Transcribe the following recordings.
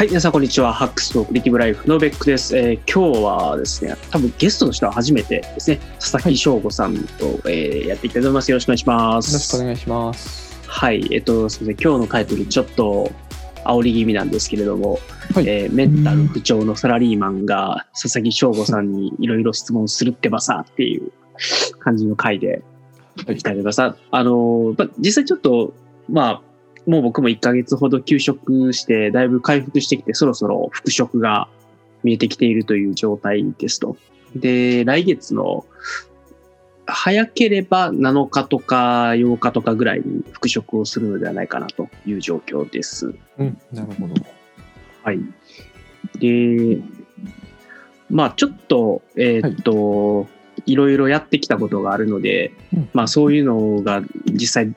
はい、皆さんこんにちは。ハックスとクリティブライフのベックです。えー今日はですね、多分ゲストの人は初めてですね、佐々木翔吾さんと、えーやっていきたいと思います。よろしくお願いしまよろしくおす。願いします。はい、えっと、すみません。今日のタイトルちょっと煽り気味なんですけれども、はいえーメンタル不調のサラリーマンが佐々木翔吾さんにいろいろ質問するってばさっていう感じの回ではいいきたいと思います。ああの、まあ、実際ちょっと、まあ、もう僕も1ヶ月ほど休職して、だいぶ回復してきて、そろそろ復職が見えてきているという状態ですと。で、来月の、早ければ7日とか8日とかぐらいに復職をするのではないかなという状況です。うん、なるほど。はい。で、まあちょっと、えーっと、い、ろいろやってきたことがあるので、うんまあそういうのが実際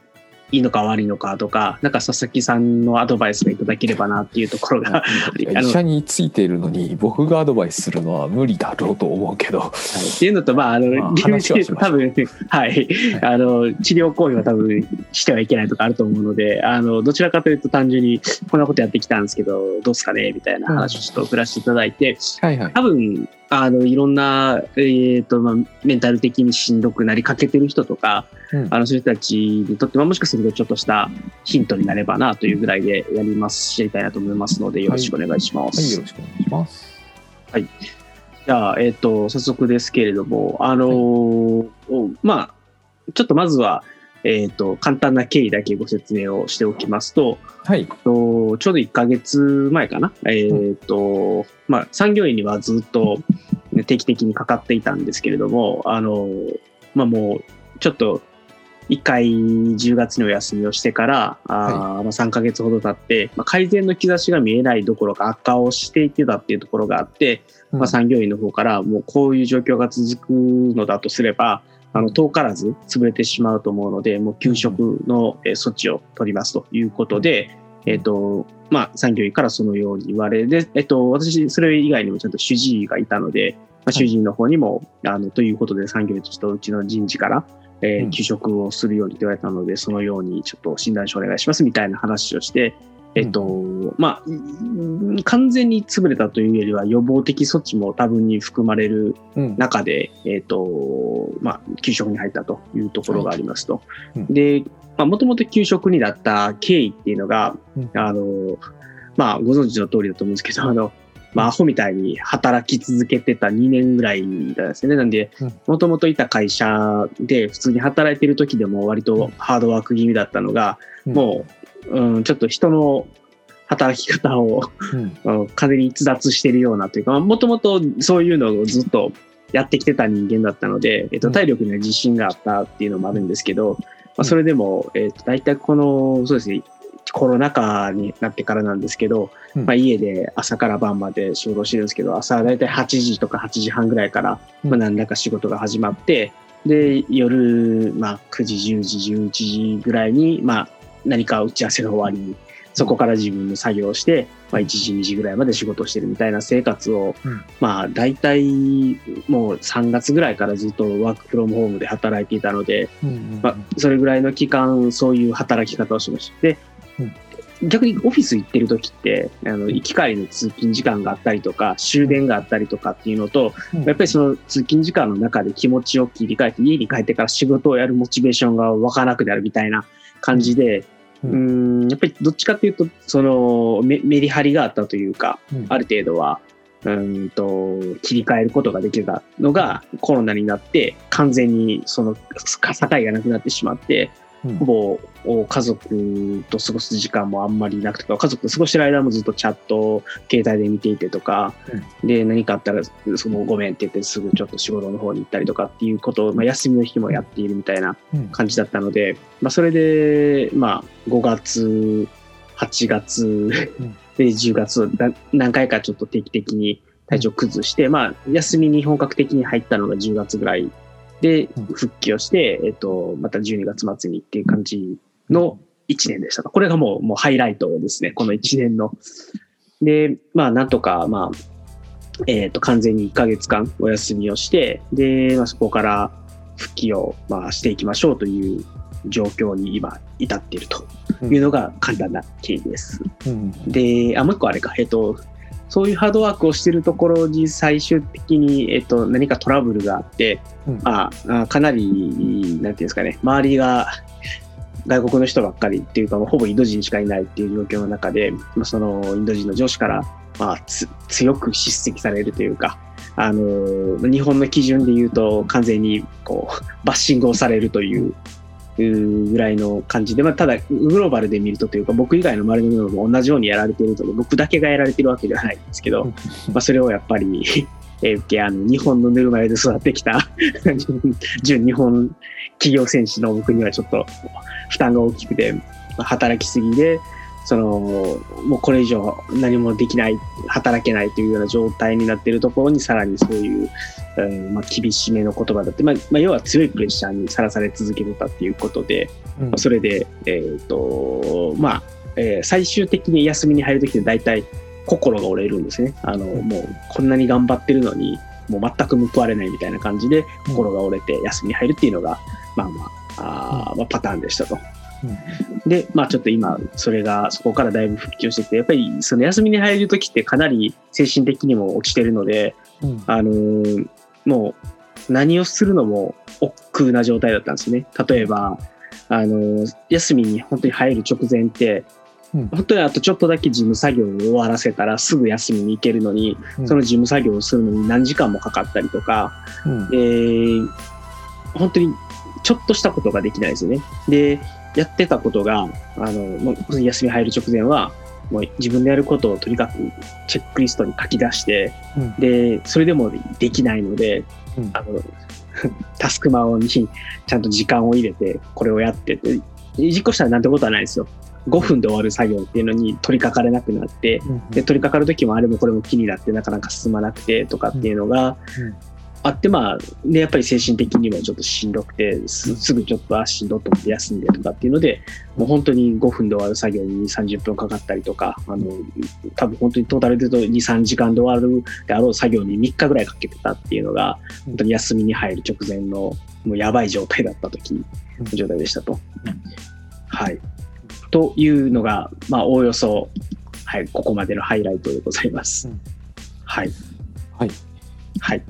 いいのか悪いのかとか、なんか佐々木さんのアドバイスがいただければなっていうところが、医者についているのに僕がアドバイスするのは無理だろうと思うけど。はい。っていうのと、まあ、あの、まあ理由話はしましょう。多分、はい、あの、治療行為は多分してはいけないとかあると思うので、あの、どちらかというと単純にこんなことやってきたんですけど、どうすかねみたいな話をちょっと振らせていただいて、はいはい。多分、あの、いろんな、えっ、と、まあ、メンタル的にしんどくなりかけてる人とか、うんあの、そういう人たちにとっては、もしかするとちょっとしたヒントになればなというぐらいでやります、知りたいなと思いますので、よろしくお願いします。はい、よろしくお願いします。じゃあ、えっ、と、早速ですけれども、あのーおまあ、ちょっとまずは、えっ、と、簡単な経緯だけご説明をしておきますと、はい。とちょうど1ヶ月前かな、えっ、と、まあ、産業医にはずっとね定期的にかかっていたんですけれども、あのーまあもう、ちょっと、1回10月にお休みをしてから、あーまあ、3ヶ月ほど経って、まあ、改善の兆しが見えないどころか悪化をしていってたっていうところがあって、まあ、産業医の方からもうこういう状況が続くのだとすれば、あの遠からず潰れてしまうと思うので、もう休職のえー措置を取りますということで、えっ、と、まあ、産業医からそのように言われ、で、えっ、と、私、それ以外にもちゃんと主治医がいたので、まあ、主治医の方にも、あの、ということで産業医としてうちの人事から、えーうん。休職をするようにと言われたので、そのようにちょっと診断書お願いしますみたいな話をして、えっと、まあ、うん完全に潰れたというよりは予防的措置も多分に含まれるうん。中で、えっと、まあ、給食に入ったというところがありますと。うん。で、まあ、もともと給食になった経緯っていうのが、うん。あの、まあ、ご存知の通りだと思うんですけど、あの、まあ、アホみたいに働き続けてた2年ぐらいなんですよね。なんでうん、もともといた会社で普通に働いてる時でも割とハードワーク気味だったのが、うん。もう、うん、ちょっと人の働き方をうん。うん風に逸脱してるようなというか、もともとそういうのをずっとやってきてた人間だったので、えっと、うん。体力には自信があったっていうのもあるんですけど、まうあ、んそれでも、えっと、大体この、そうですね、コロナ禍になってからなんですけど、うん。まあ、家で朝から晩まで仕事をしてるんですけど、朝大体8時とか8時半ぐらいから、うん。まあ、何らか仕事が始まって、で、夜、まあ、9時、10時、11時ぐらいに、まあ、何か打ち合わせが終わり、そこから自分の作業をして、まあ、1時、2時ぐらいまで仕事をしてるみたいな生活を、うん。まあ、大体、もう3月ぐらいからずっとワークフロムホームで働いていたので、うん。まあ、それぐらいの期間、そういう働き方をしました。で、逆にオフィス行ってる時って、あの、行き帰りの通勤時間があったりとか、終電があったりとかっていうのと、うん。やっぱりその通勤時間の中で気持ちを切り替えて、家に帰ってから仕事をやるモチベーションが湧かなくなるみたいな感じで、ううんん、やっぱりどっちかっていうと、そのメメリハリがあったというか、うん。ある程度は、うんと、切り替えることができたのがコロナになって、完全にその境がなくなってしまって、うんほぼ家族と過ごす時間もあんまりなくて家族と過ごしてる間もずっとチャットを携帯で見ていてとか、で何かあったらそのごめんって言ってすぐちょっと仕事の方に行ったりとかっていうことを、まあ、休みの日もやっているみたいなうん。感じだったので、まあ、それで、まあ、5月8月で10月だ何回かちょっと定期的に体調崩して、まあ、休みに本格的に入ったのが10月ぐらいでうん復帰をして、えっと、また12月末にっていう感じの1年でした。これがもうもうハイライトですね、この1年の。で、まあ、なんとか、まあ、えっ、と、完全に1ヶ月間お休みをして、で、まあ、そこから復帰を、まあ、していきましょうという状況に今、至っているというのが簡単な経緯です。うんで、あ、もう一個あれか、えっと、そういうハードワークをしてるところに最終的に、えっと、何かトラブルがあって、うん。ああかなり、なんていうんですかね、周りが外国の人ばっかりっていうか、もうほぼインド人しかいないっていう状況の中で、まあそのインド人の上司から、まあ、つ強く叱責されるというか、あの日本の基準で言うと完全にこうバッシングをされるといういうぐらいの感じで、まあ、ただグローバルで見るとというか僕以外の周りの人も同じようにやられているので僕だけがやられてるわけではないんですけど、まあ、それをやっぱりえー受けあの日本のぬるま湯で育ってきた 純日本企業戦士の僕にはちょっと負担が大きくて、まあ働きすぎでそのもうこれ以上何もできない働けないというような状態になっているところにさらにそういう、うんまあ、厳しめの言葉だって、まあまあ、要は強いプレッシャーにさらされ続けてたっていうことで、うん。まあそれで、えっとまあえー最終的に休みに入るときって大体心が折れるんですね。あの、うん。もうこんなに頑張ってるのにもう全く報われないみたいな感じで心が折れて休みに入るっていうのが、まあまああーまあ、パターンでしたと。で、まあちょっと今、それが、そこからだいぶ復旧してきて、やっぱりその休みに入るときってかなり精神的にも落ちてるので、うん。あのーもう何をするのも億劫な状態だったんですね。例えば、あのー休みに本当に入る直前って、うん。本当にあとちょっとだけ事務作業を終わらせたらすぐ休みに行けるのに、うん。その事務作業をするのに何時間もかかったりとか、うん。えー本当にちょっとしたことができないですよね。で、やってたことが、あの、もう休み入る直前は、もう自分でやることをとにかくチェックリストに書き出して、うん。で、それでもできないので、うん。あの、タスクマオにちゃんと時間を入れて、これをやってて、実行したらなんてことはないですよ。5分で終わる作業っていうのに取り掛かれなくなって、で取り掛かる時もあれもこれも気になってなかなか進まなくてとかっていうのがうんあって、まあでやっぱり精神的にもちょっとしんどくてすすぐちょっとあしんどっと思って休んでとかっていうのでもう本当に5分で終わる作業に30分かかったりとかあの多分本当にトータルで言うと23時間で終わるであろう作業に3日ぐらいかけてたっていうのが本当に休みに入る直前のもうやばい状態だった時の状態でしたと。はいというのが、まあ、おおよそ、はい、ここまでのハイライトでございます。うんはい。はい。はい。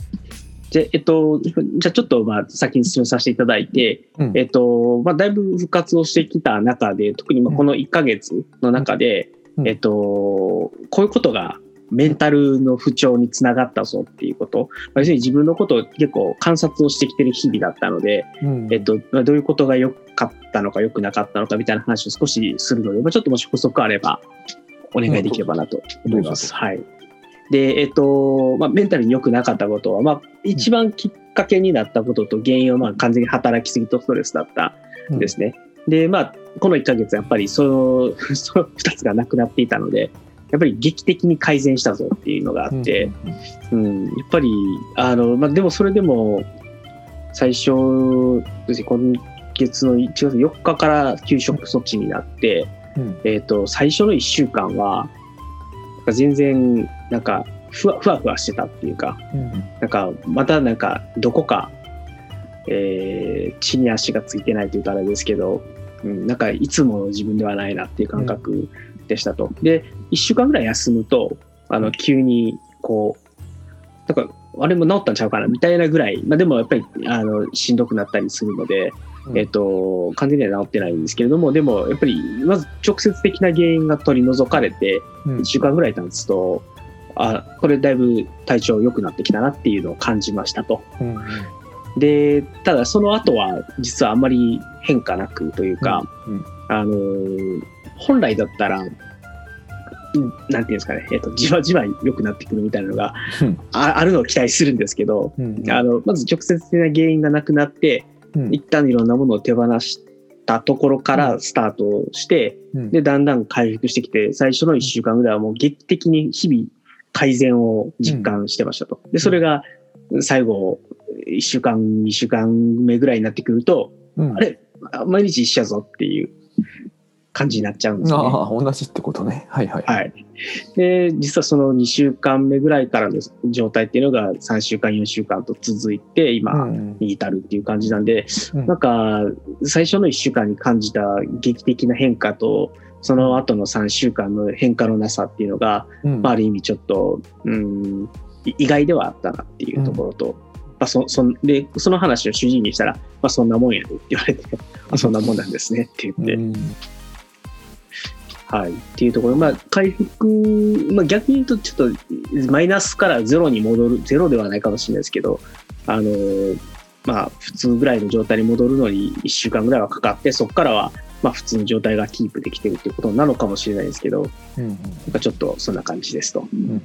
で、えっと、じゃあちょっと、まあ、先に進めさせていただいて、うん。えっと、まあ、だいぶ復活をしてきた中で、特にまあこの1ヶ月の中で、うん。えっと、こういうことが、メンタルの不調につながったぞっていうこと、まあ要するに自分のことを結構観察をしてきてる日々だったので、うん。えっと、まあどういうことが良かったのか良くなかったのかみたいな話を少しするので、まあ、ちょっともし補足あればお願いできればなと思います。どはい。で、えっと、まあ、メンタルに良くなかったことは、まあ、一番きっかけになったことと原因は、まあ、完全に働きすぎとストレスだったん。ですね。で、まあ、この1ヶ月、やっぱりその、その2つがなくなっていたので、やっぱり劇的に改善したぞっていうのがあって、うん、やっぱり、あの、まあ、でもそれでも、最初、今月の1月4日から休職措置になって、うん。えっ、と、最初の1週間は、全然、なんか、ふわふわふわしてたっていうか、うん。なんか、またなんか、どこか、えー地に足がついてないというとあれですけど、うん、なんか、いつもの自分ではないなっていう感覚でしたと。で、1週間ぐらい休むと、あの、急に、こう、なんか、あれも治ったんちゃうかなみたいなぐらい、まあでもやっぱり、あの、しんどくなったりするので、うん。えっと、完全には治ってないんですけれども、でも、やっぱり、まず直接的な原因が取り除かれて、うん。1週間ぐらい経つと、あ、これだいぶ体調良くなってきたなっていうのを感じましたと。うんで、ただその後は実はあんまり変化なくというか、うんあのー本来だったら、うんなんていうんですかね、えっと、じわじわ良くなってくるみたいなのがうん。ああるのを期待するんですけど、うん。あの、まず直接的な原因がなくなって、うん。一旦いろんなものを手放したところからスタートして、うん。で、だんだん回復してきて、最初の1週間ぐらいはもう劇的に日々改善を実感してましたと。で、それが最後、1週間、2週間目ぐらいになってくると、うん。あれ毎日一緒やぞっていう感じになっちゃうんですね。ああ、同じってことね。はいはい。はい。で、実はその2週間目ぐらいからの状態っていうのが3週間、4週間と続いて、今うんに至るっていう感じなんで、うんなんか、最初の1週間に感じた劇的な変化と、その後の3週間の変化のなさっていうのが、うんまあ、ある意味ちょっと、うん、い意外ではあったなっていうところと、まあ、そそんでその話を主治医にしたら、まあ、そんなもんやでって言われて、あそんなもんなんですねって言って、うんはい、っていうところ、まあ、回復、まあ、逆に言うと、ちょっとマイナスからゼロに戻る、ゼロではないかもしれないですけど、あのまあ、普通ぐらいの状態に戻るのに1週間ぐらいはかかって、そこからは、まあ、普通の状態がキープできてるっていうことなのかもしれないですけど、うんなんかちょっとそんな感じですと。うん。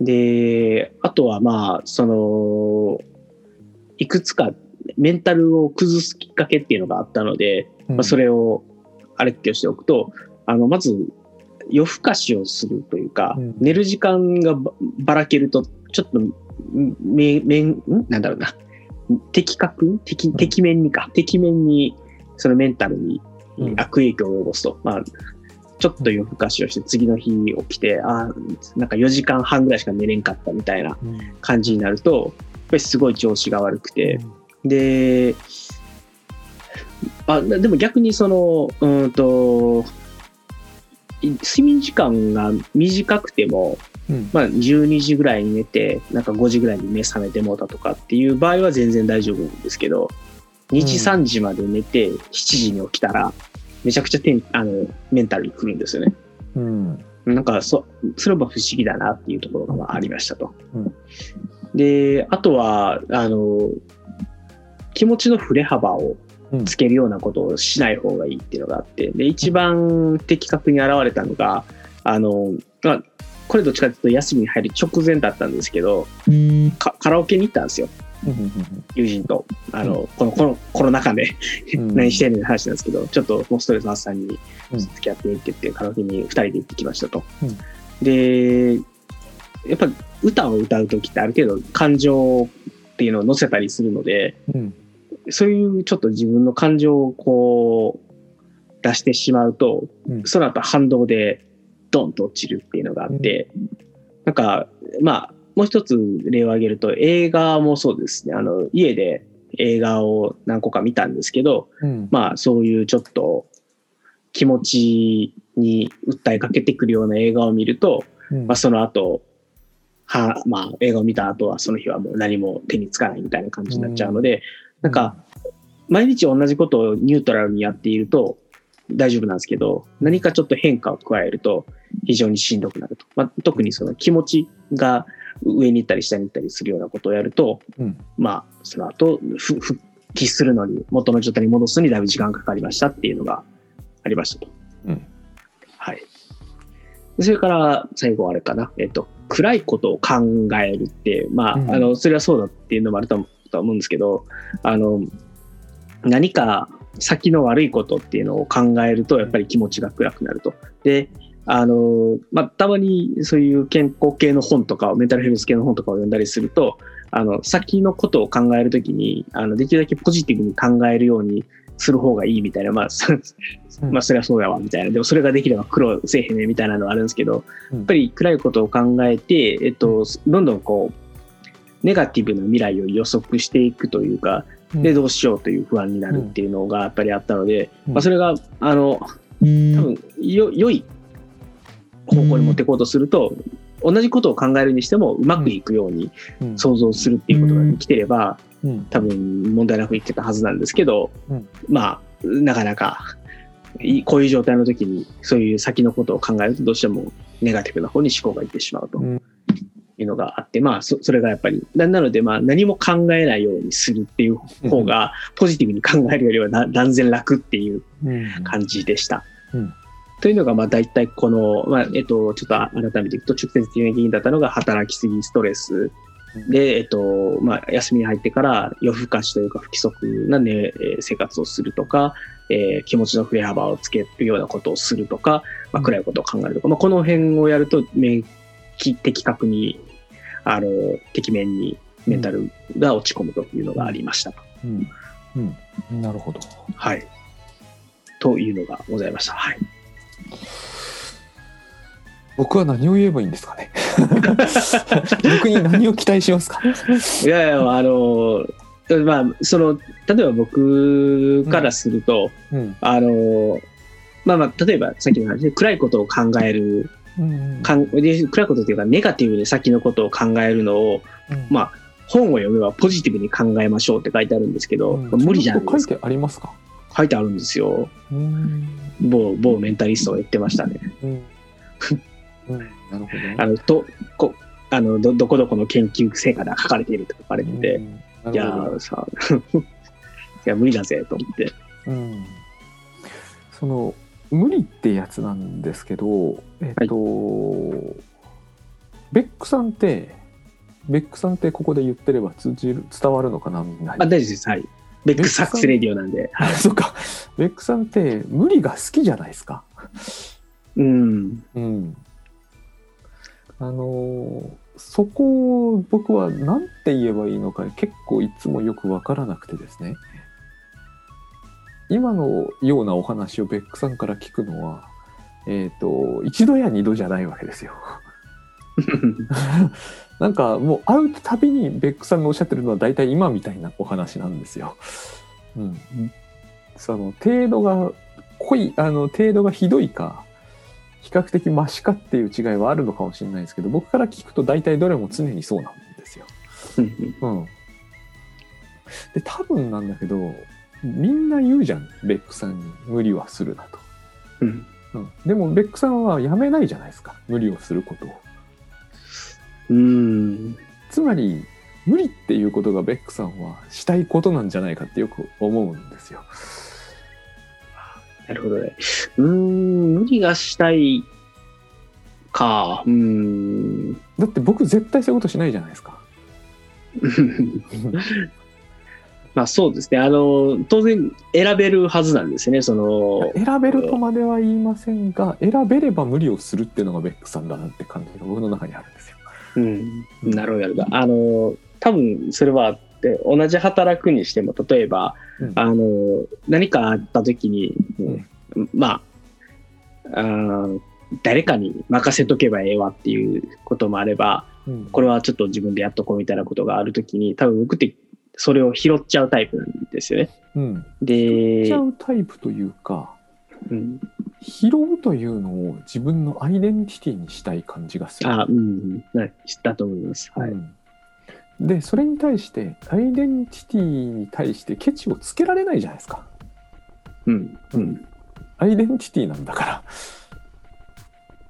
で、あとはまあ、その、いくつかメンタルを崩すきっかけっていうのがあったので、うん。まあ、それをあれっきをしておくと、あの、まず夜更かしをするというか、うん。寝る時間がばばらけると、ちょっと、め、めん、んなんだろうな、的確的、的面にか、的面に、そのメンタルにうん。悪影響を及ぼすと。まあ、ちょっと夜更かしをして、次の日起きて、ああ、なんか4時間半ぐらいしか寝れんかったみたいなうん。感じになると、やっぱりすごい調子が悪くて、で、あでも逆にその、うーんと、い睡眠時間が短くても、うんまあ、12時ぐらいに寝て、なんか5時ぐらいに目覚めてもうたとかっていう場合は全然大丈夫なんですけど、2時、うん3時まで寝て、7時に起きたら、めちゃくちゃテンあのメンタルに来るんですよね。うんなんかそ、それは不思議だなっていうところがまあありましたと。うんで、あとは、あの、気持ちの振れ幅をうんつけるようなことをしない方がいいっていうのがあって、で、一番的確に現れたのが、あの、まあ、これどっちかというと休みに入る直前だったんですけど、かカラオケに行ったんですよ、うん。友人と。あの、このコロコロナ禍でうん。何してんねん話なんですけど、ちょっともうストレス発散にうん。付き合ってって言って、カラオケに2人で行ってきましたと。うん。で、やっぱ歌を歌う時ってある程度感情っていうのを乗せたりするので、うんそういうちょっと自分の感情をこう出してしまうと、うん。その後反動でドンと落ちるっていうのがあって、なんか、まあ、もう一つ例を挙げると映画もそうですね、あの、家で映画を何個か見たんですけど、うん。まあそういうちょっと気持ちに訴えかけてくるような映画を見ると、うん。まあその後、は、まあ映画を見た後はその日はもう何も手につかないみたいな感じになっちゃうので、なんか、毎日同じことをニュートラルにやっていると大丈夫なんですけど、何かちょっと変化を加えると非常にしんどくなると。まあ、特にその気持ちが上に行ったり下に行ったりするようなことをやると、うんまあ、その後、ふ復帰するのに、元の状態に戻すのにだいぶ時間がかかりましたっていうのがありましたと。うんはい。それから最後あれかな、えっと、暗いことを考えるって、まあ、うんあの、それはそうだっていうのもあると思とは思うんですけど、あの、何か先の悪いことっていうのを考えると、やっぱり気持ちが暗くなると。で、あの、まあ、たまにそういう健康系の本とかを、メンタルヘルス系の本とかを読んだりすると、あの、先のことを考えるときに、あの、できるだけポジティブに考えるようにする方がいいみたいな、まあ、まあ、それはそうやわ、みたいな。でも、それができれば苦労せえへんね、みたいなのはあるんですけど、うんやっぱり暗いことを考えて、えっと、どんどんこう、ネガティブな未来を予測していくというか、で、どうしようという不安になるっていうのがやっぱりあったので、うん。まあ、それが、あの、多分よ、良い方向に持っていこうとすると、同じことを考えるにしてもうまくいくようにうん。想像するっていうことができてれば、うん。多分問題なくいってたはずなんですけど、うん。まあ、なかなか、いこういう状態の時にそういう先のことを考えるとどうしてもネガティブな方に思考がいってしまうと。うんいうのがあって、まあそそれがやっぱりななのでまあ何も考えないようにするっていう方がポジティブに考えるよりはな断然楽っていううん。感じでした。うん。というのがまあ大体この、まあえっと、ちょっと改めていくと直接的な原因だったのが働きすぎストレス。で、えっとまあ、休みに入ってから夜更かしというか不規則な、ねえー生活をするとか、えー気持ちの振れ幅をつけるようなことをするとか、まあ、暗いことを考えるとか、まあ、この辺をやると免疫的確にあの敵面にメンタルが落ち込むというのがありました。うんうんなるほど。はい。というのがございました。はい。僕は何を言えばいいんですかね 僕に何を期待しますか？いやいや、あの、まあ、その、例えば僕からすると、うんあの、まあまあ、例えばさっきの話で暗いことを考える、うんかんで暗いことっていうか、ネガティブに先のことを考えるのを、うん。まあ、本を読めばポジティブに考えましょうって書いてあるんですけど、うん。無理じゃないですか。書いてありますか？書いてあるんですよ。うん。某、某メンタリストが言ってましたね。うん。うん。なるほど。ねあの、と、こ、あの、ど、どこどこの研究成果で書かれていると書かれてて、うん。いやさ、いや、無理だぜ、と思って。うん。その無理ってやつなんですけどえっと、ベックさんってベックさんってここで言ってれば通じる伝わるのかなみんなにあ、大丈夫です。はい。ベックサックスレディオなんで。はい。そうかベックさんって無理が好きじゃないですかうん。うんあのーそこを僕は何て言えばいいのか結構いつもよく分からなくてですね今のようなお話をベックさんから聞くのはえっ、と一度や二度じゃないわけですよ。なんかもう会うたびにベックさんがおっしゃってるのは大体今みたいなお話なんですよ。うん、その程度が濃いあの程度がひどいか比較的マシかっていう違いはあるのかもしれないですけど僕から聞くと大体どれも常にそうなんですよ。うん、で多分なんだけどみんな言うじゃんベックさんに無理はするなと。うん。うん、でもベックさんはやめないじゃないですか無理をすることを。うん。つまり無理っていうことがベックさんはしたいことなんじゃないかってよく思うんですよ。なるほどね。うーん、無理がしたいか。うーん。だって僕絶対そういうことしないじゃないですか。まあそうですね。あの、当然選べるはずなんですね。その、選べるとまでは言いませんが選べれば無理をするっていうのがベックさんだなって感じが僕の中にあるんですよ。うん。なるほど、なるほど。あの、多分それはあって、同じ働くにしても、例えば、うんあの、何かあった時に、うんまあ、あー誰かに任せとけばええわっていうこともあれば、うんこれはちょっと自分でやっとこうみたいなことがあるときに、多分僕ってそれを拾っちゃうタイプなんですよね。うん、でちゃ、うタイプというかうん、拾うというのを自分のアイデンティティにしたい感じがする。あ、うん、はい知ったと思います。はい。うんでそれに対してアイデンティティに対してケチをつけられないじゃないですか。うん、うん、アイデンティティなんだから。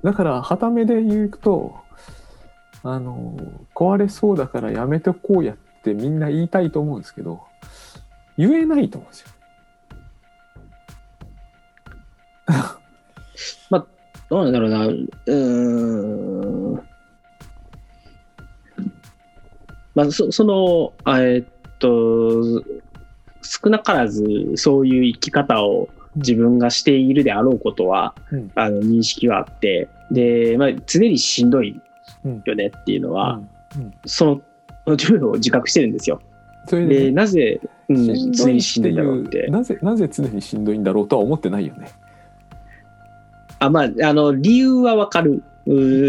だから、はためで言うと、あの、壊れそうだからやめてこうやってみんな言いたいと思うんですけど、言えないと思うんですよ。どうなんだろうな。うーん。まあ、そその、あえっと、少なからずそういう生き方を自分がしているであろうことは、うんあの認識はあって、で、まあ、常にしんどいうんよねっていうのは、うんその自分を自覚してるんですよ。それで、で、なぜ、うん、常にしんどいんだろうっってて。なぜ、なぜ常にしんどいんだろうとは思ってないよね。あまあ、あの、理由はわかる。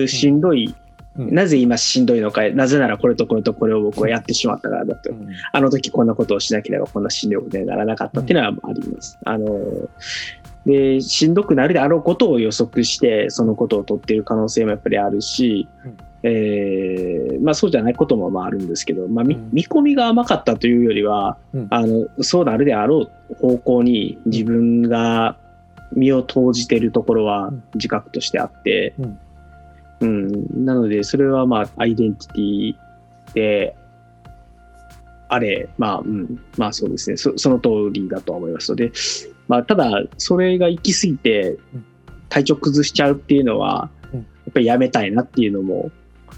しんどい、うんなぜ今しんどいのか、なぜならこれとこれとこれを僕はやってしまったからだと。うんあの時こんなことをしなければこんなしんどいことにならなかったっていうのはあります。あの、で、しんどくなるであろうことを予測して、そのことを取っている可能性もやっぱりあるし、うん。えーまあそうじゃないこともまああるんですけど、まあ見込みが甘かったというよりは、うん。あの、そうなるであろう方向に自分が身を投じているところはうん。自覚としてあって、うん。うん、なので、それはまあ、アイデンティティで、あれ、まあ、うん、まあそうですね、そその通りだとは思いますので、まあ、ただ、それが行き過ぎてうん、体調崩しちゃうっていうのは、うん。やっぱりやめたいなっていうのも、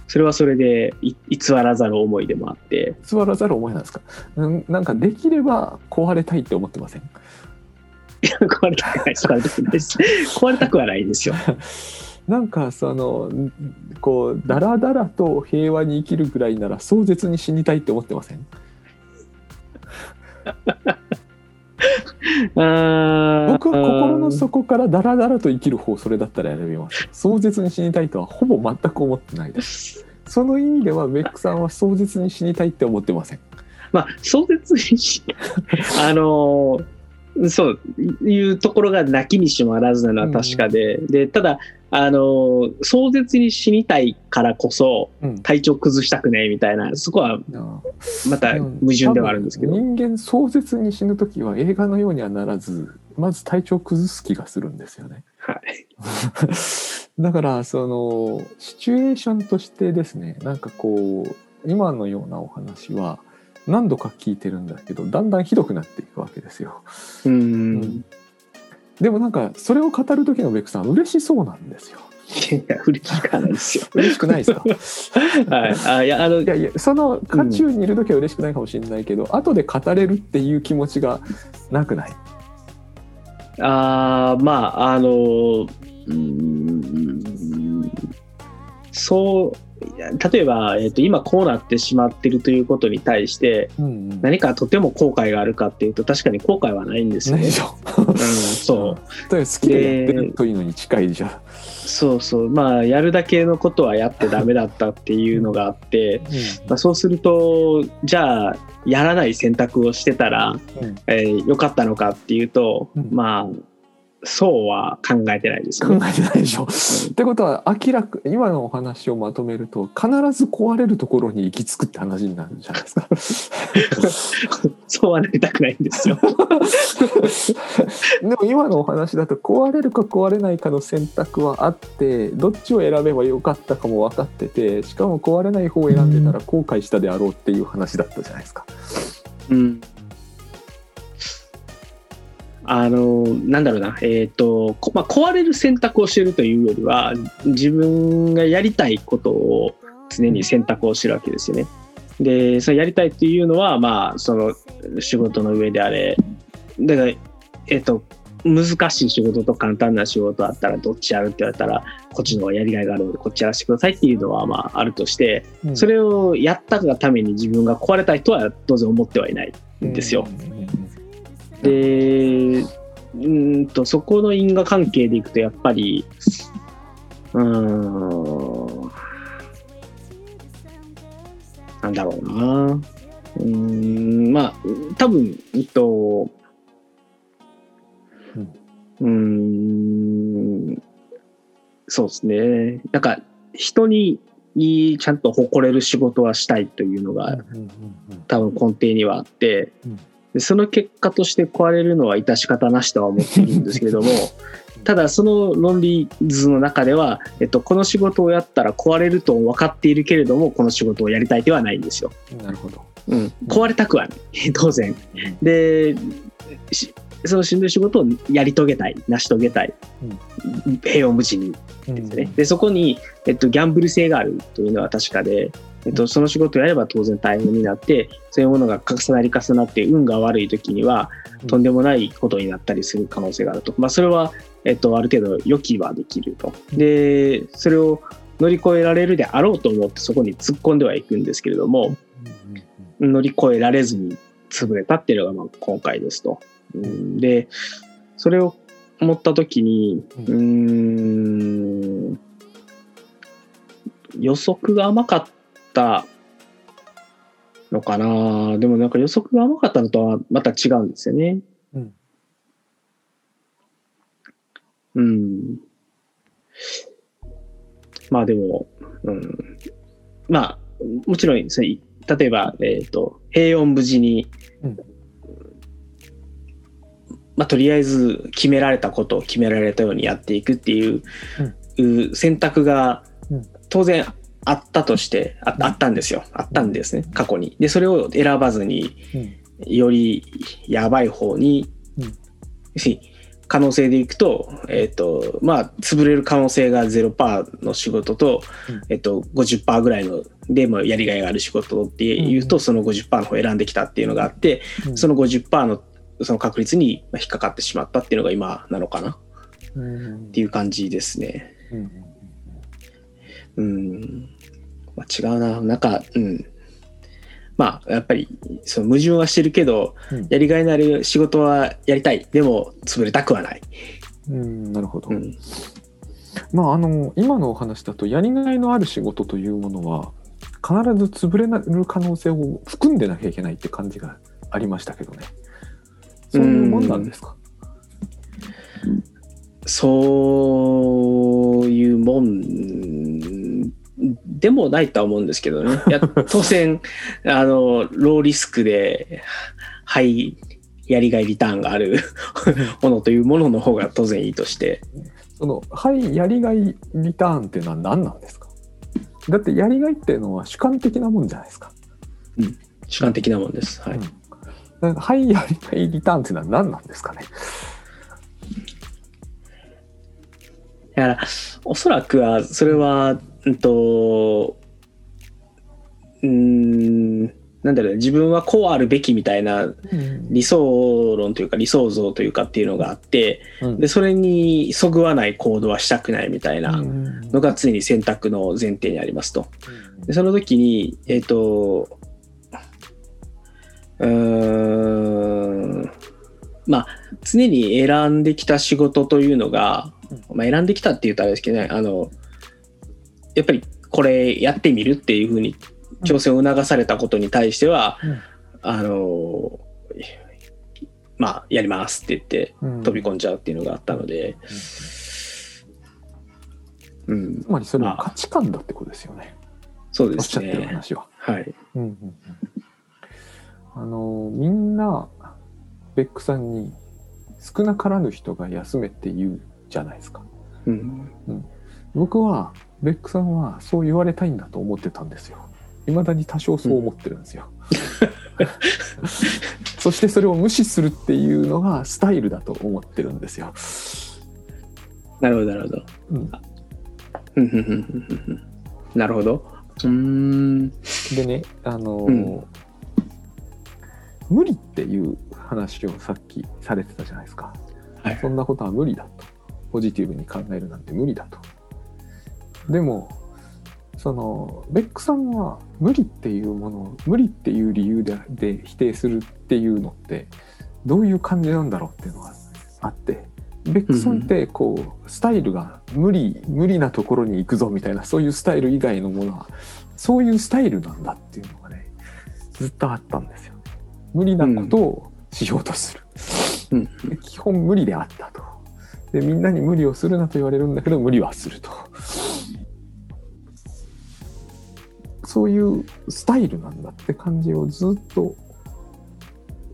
それはそれでい偽らざる思いでもあって、座らざる思いなんですか？うんなんかできれば壊れたいって思ってません？壊れたくない壊れたくないです。壊れたくはないですよ。なんかそのこうダラダラと平和に生きるぐらいなら壮絶に死にたいって思ってません？僕僕は心のの底からダラダラと生きる方それだったら選びます。壮絶に死にたいとはほぼ全く思ってないです。その意味ではベックさんは壮絶に死にたいって思ってません。まあ、壮絶にし、あのーそういうところが泣きにしもあらずなのは確かで、で、ただ、あのー壮絶に死にたいからこそ、うん体調崩したくねみたいな、そこはまた矛盾ではあるんですけど。人間壮絶に死ぬ時は映画のようにはならずまず体調崩す気がするんですよねはい。だからそのシチュエーションとしてですねなんかこう今のようなお話は何度か聞いてるんだけどだんだんひどくなっていくわけですよ。うー。うんでもなんかそれを語る時のベックさん嬉しそうなんですよ。いや、嬉しくはないですよ。嬉しくないですか？はい。あ、いや、あのい、やいやその渦中にいる時は嬉しくないかもしれないけど、後で語れるっていう気持ちがなくない？あーまあ、あの、うーん、そう、例えば、えっ、と、今こうなってしまってるということに対して、うんうん、何かとても後悔があるかっていうと、確かに後悔はないんですよね。うん、そう。好きでやってるというのに近いじゃん。そうそう。まあ、やるだけのことはやってダメだったっていうのがあって、まあ、そうすると、じゃあ、やらない選択をしてたら、うんえー良かったのかっていうと、うんまあ、そうは考えてないです考ね。えてないでしょ。ってことは明らか今のお話をまとめると必ず壊れるところに行き着くって話になるじゃないですか。そうはなりたくないんですよ。でも今のお話だと壊れるか壊れないかの選択はあってどっちを選べばよかったかも分かっててしかも壊れない方を選んでたら後悔したであろうっていう話だったじゃないですか。うん。あの、なんだろうな、えっ、と、こまあ、壊れる選択をしてるというよりは、自分がやりたいことを常に選択をしてるわけですよね。で、そのやりたいっていうのは、まあ、その仕事の上であれ、だから、えっ、と、難しい仕事と簡単な仕事だったらどっちやるって言われたらこっちの方がやりがいがあるのでこっちやらせてくださいっていうのはまああるとしてうんそれをやったがために自分が壊れたいとは当然思ってはいないんですよ。うんで、うーんと、そこの因果関係でいくと、やっぱり、うーん、なんだろうな。うーん、まあ、多分、えっと、うーん、そうですね。なんか、人ににちゃんと誇れる仕事はしたいというのが多分根底にはあって、うんでその結果として壊れるのは致し方なしとは思っているんですけれども ただその論理図の中では、えっと、この仕事をやったら壊れると分かっているけれどもこの仕事をやりたいではないんですよ。うんなるほど。うん、壊れたくはない 当然。でしそのしんどい仕事をやり遂げたい成し遂げたい、平穏無事にですね。でそこに、えっと、ギャンブル性があるというのは確かで、えっと、その仕事をやれば当然大変になってそういうものが重なり重なって運が悪い時にはうん。とんでもないことになったりする可能性があると、まあ、それは、えっと、ある程度予期はできると。でそれを乗り越えられるであろうと思ってそこに突っ込んではいくんですけれども乗り越えられずに潰れたっていうのがまあ今回ですと。うん。でそれを思った時にうーん予測が甘かったのかなでもなんか予測が甘かったのとはまた違うんですよね。うんうん。まあでも、うん。まあ、もちろん、それ例えば、えっ、と、平穏無事に、うんまあ、とりあえず決められたことを決められたようにやっていくっていう、う選択がうん当然あったとしてああったんですよ。あったんですね。過去に。でそれを選ばずにうん。よりやばい方に、うん。要するに可能性でいくと、えっ、と、まあ、潰れる可能性が0%の仕事と、うん。えっ、と、50%ぐらいの、でもやりがいがある仕事っていうと、うんその50%の方を選んできたっていうのがあって、うん。その50%のその確率に引っかかってしまったっていうのが今なのかな。っうん。ていう感じですね。うんうん。まあ、違うな。なんか、うん。まあ、やっぱり、その矛盾はしてるけど、うんやりがいのある仕事はやりたい。でも、潰れたくはない。うん、なるほど。うんまああの今のお話だとやりがいのある仕事というものは必ず潰れる可能性を含んでなきゃいけないって感じがありましたけどね。そういうもんなんですか？そういうもんでもないとは思うんですけどね。当然、あの、ローリスクで、ハイやりがいリターンがある ものというものの方が当然いいとして。そのはいやりがいリターンっていうのは何なんですか？だってやりがいっていうのは主観的なもんじゃないですか。主観的なもんです。はい。うんはいやりがいリターンっていうのは何なんですかね？だから、おそらくは、それは、うんと、うーん、なんだろうね、自分はこうあるべきみたいな理想論というか理想像というかっていうのがあって、うん。で、それにそぐわない行動はしたくないみたいなうん。のが常に選択の前提にありますと。でその時に、えっ、と、うーん、まあ、常に選んできた仕事というのが、まあ、選んできたって言うとあれですけどね、あの、やっぱりこれやってみるっていうふうに挑戦を促されたことに対しては、うんあの、まあ、やりますって言ってうん飛び込んじゃうっていうのがあったので、うんつ、まりそれは価値観だってことですよね。そうでおっしゃってるすね。話は。はい。うんうんうんあのみんなベックさんに少なからぬ人が休めって言うじゃないですか。うん。僕はベックさんはそう言われたいんだと思ってたんですよ。未だに多少そう思ってるんですよ。そしてそれを無視するっていうのがスタイルだと思ってるんですよ。なるほど、なるほど。うん、なるほど。うーん。でね、あのーうん無理っていう話をさっきされてたじゃないですか。はい。そんなことは無理だと。ポジティブに考えるなんて無理だと。でも、その、ベックさんは無理っていうものを、無理っていう理由でで否定するっていうのって、どういう感じなんだろうっていうのがあって、ベックさんってこう、スタイルが無理、無理なところに行くぞみたいな、そういうスタイル以外のものは、そういうスタイルなんだっていうのがね、ずっとあったんですよ。無理なことをしようとする。うん。で基本無理であったと。でみんなに無理をするなと言われるんだけど無理はすると。そういうスタイルなんだって感じをずっと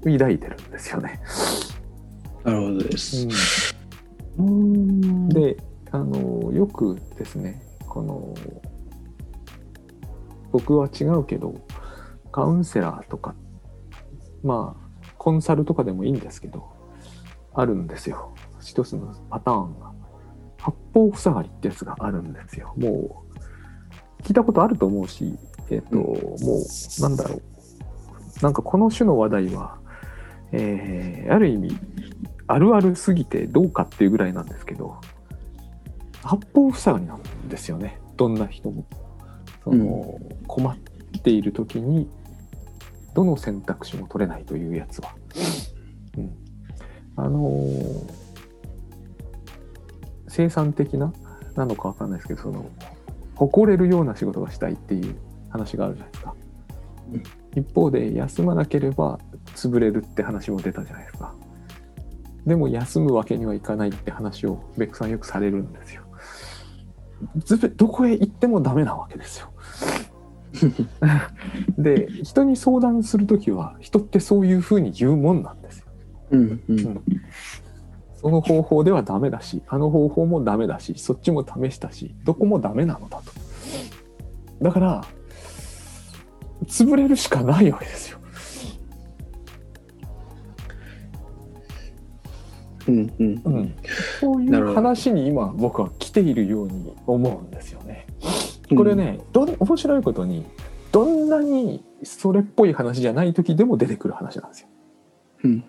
抱いてるんですよね。なるほどです。うんであのよくですねこの僕は違うけどカウンセラーとかまあコンサルとかでもいいんですけどあるんですよ一つのパターンが八方塞がりってやつがあるんですよ。もう聞いたことあると思うしえっ、と、もうなんだろう。なんかこの種の話題はえーある意味あるあるすぎてどうかっていうぐらいなんですけど八方塞がりなんですよね。どんな人も。その、困っている時にどの選択肢も取れないというやつは、うん、あのー生産的な？なのかわかんないですけどその誇れるような仕事がしたいっていう話があるじゃないですか、一方で休まなければ潰れるって話も出たじゃないですか。でも休むわけにはいかないって話をベックさんよくされるんですよ。ずべどこへ行ってもダメなわけですよ。で人に相談する時は人ってそういうふうに言うもんなんですよ。うん。うん。その方法ではダメだしあの方法もダメだしそっちも試したしどこもダメなのだとだから潰れるしかないわけですようん。うん。うん、そういう話に今僕は来ているように思うんですよね。これね、どん面白いことにどんなにそれっぽい話じゃない時でも出てくる話なんですよ。うん。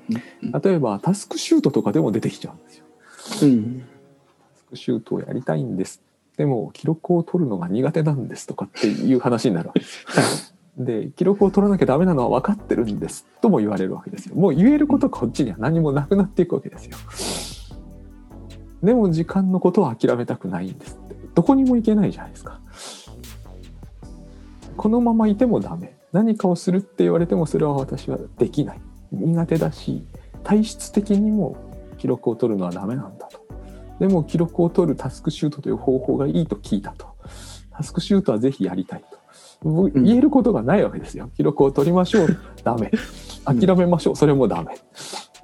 例えばタスクシュートとかでも出てきちゃうんですよ。うん。タスクシュートをやりたいんです。でも記録を取るのが苦手なんですとかっていう話になるわけですよ。で記録を取らなきゃダメなのは分かってるんですとも言われるわけですよ。もう言えることがこっちには何もなくなっていくわけですよ。でも時間のことは諦めたくないんですってどこにも行けないじゃないですかこのままいてもダメ何かをするって言われてもそれは私はできない苦手だし体質的にも記録を取るのはダメなんだと。でも記録を取るタスクシュートという方法がいいと聞いたと。タスクシュートはぜひやりたいと。言えることがないわけですよ。記録を取りましょう。ダメ。諦めましょう。それもダメ。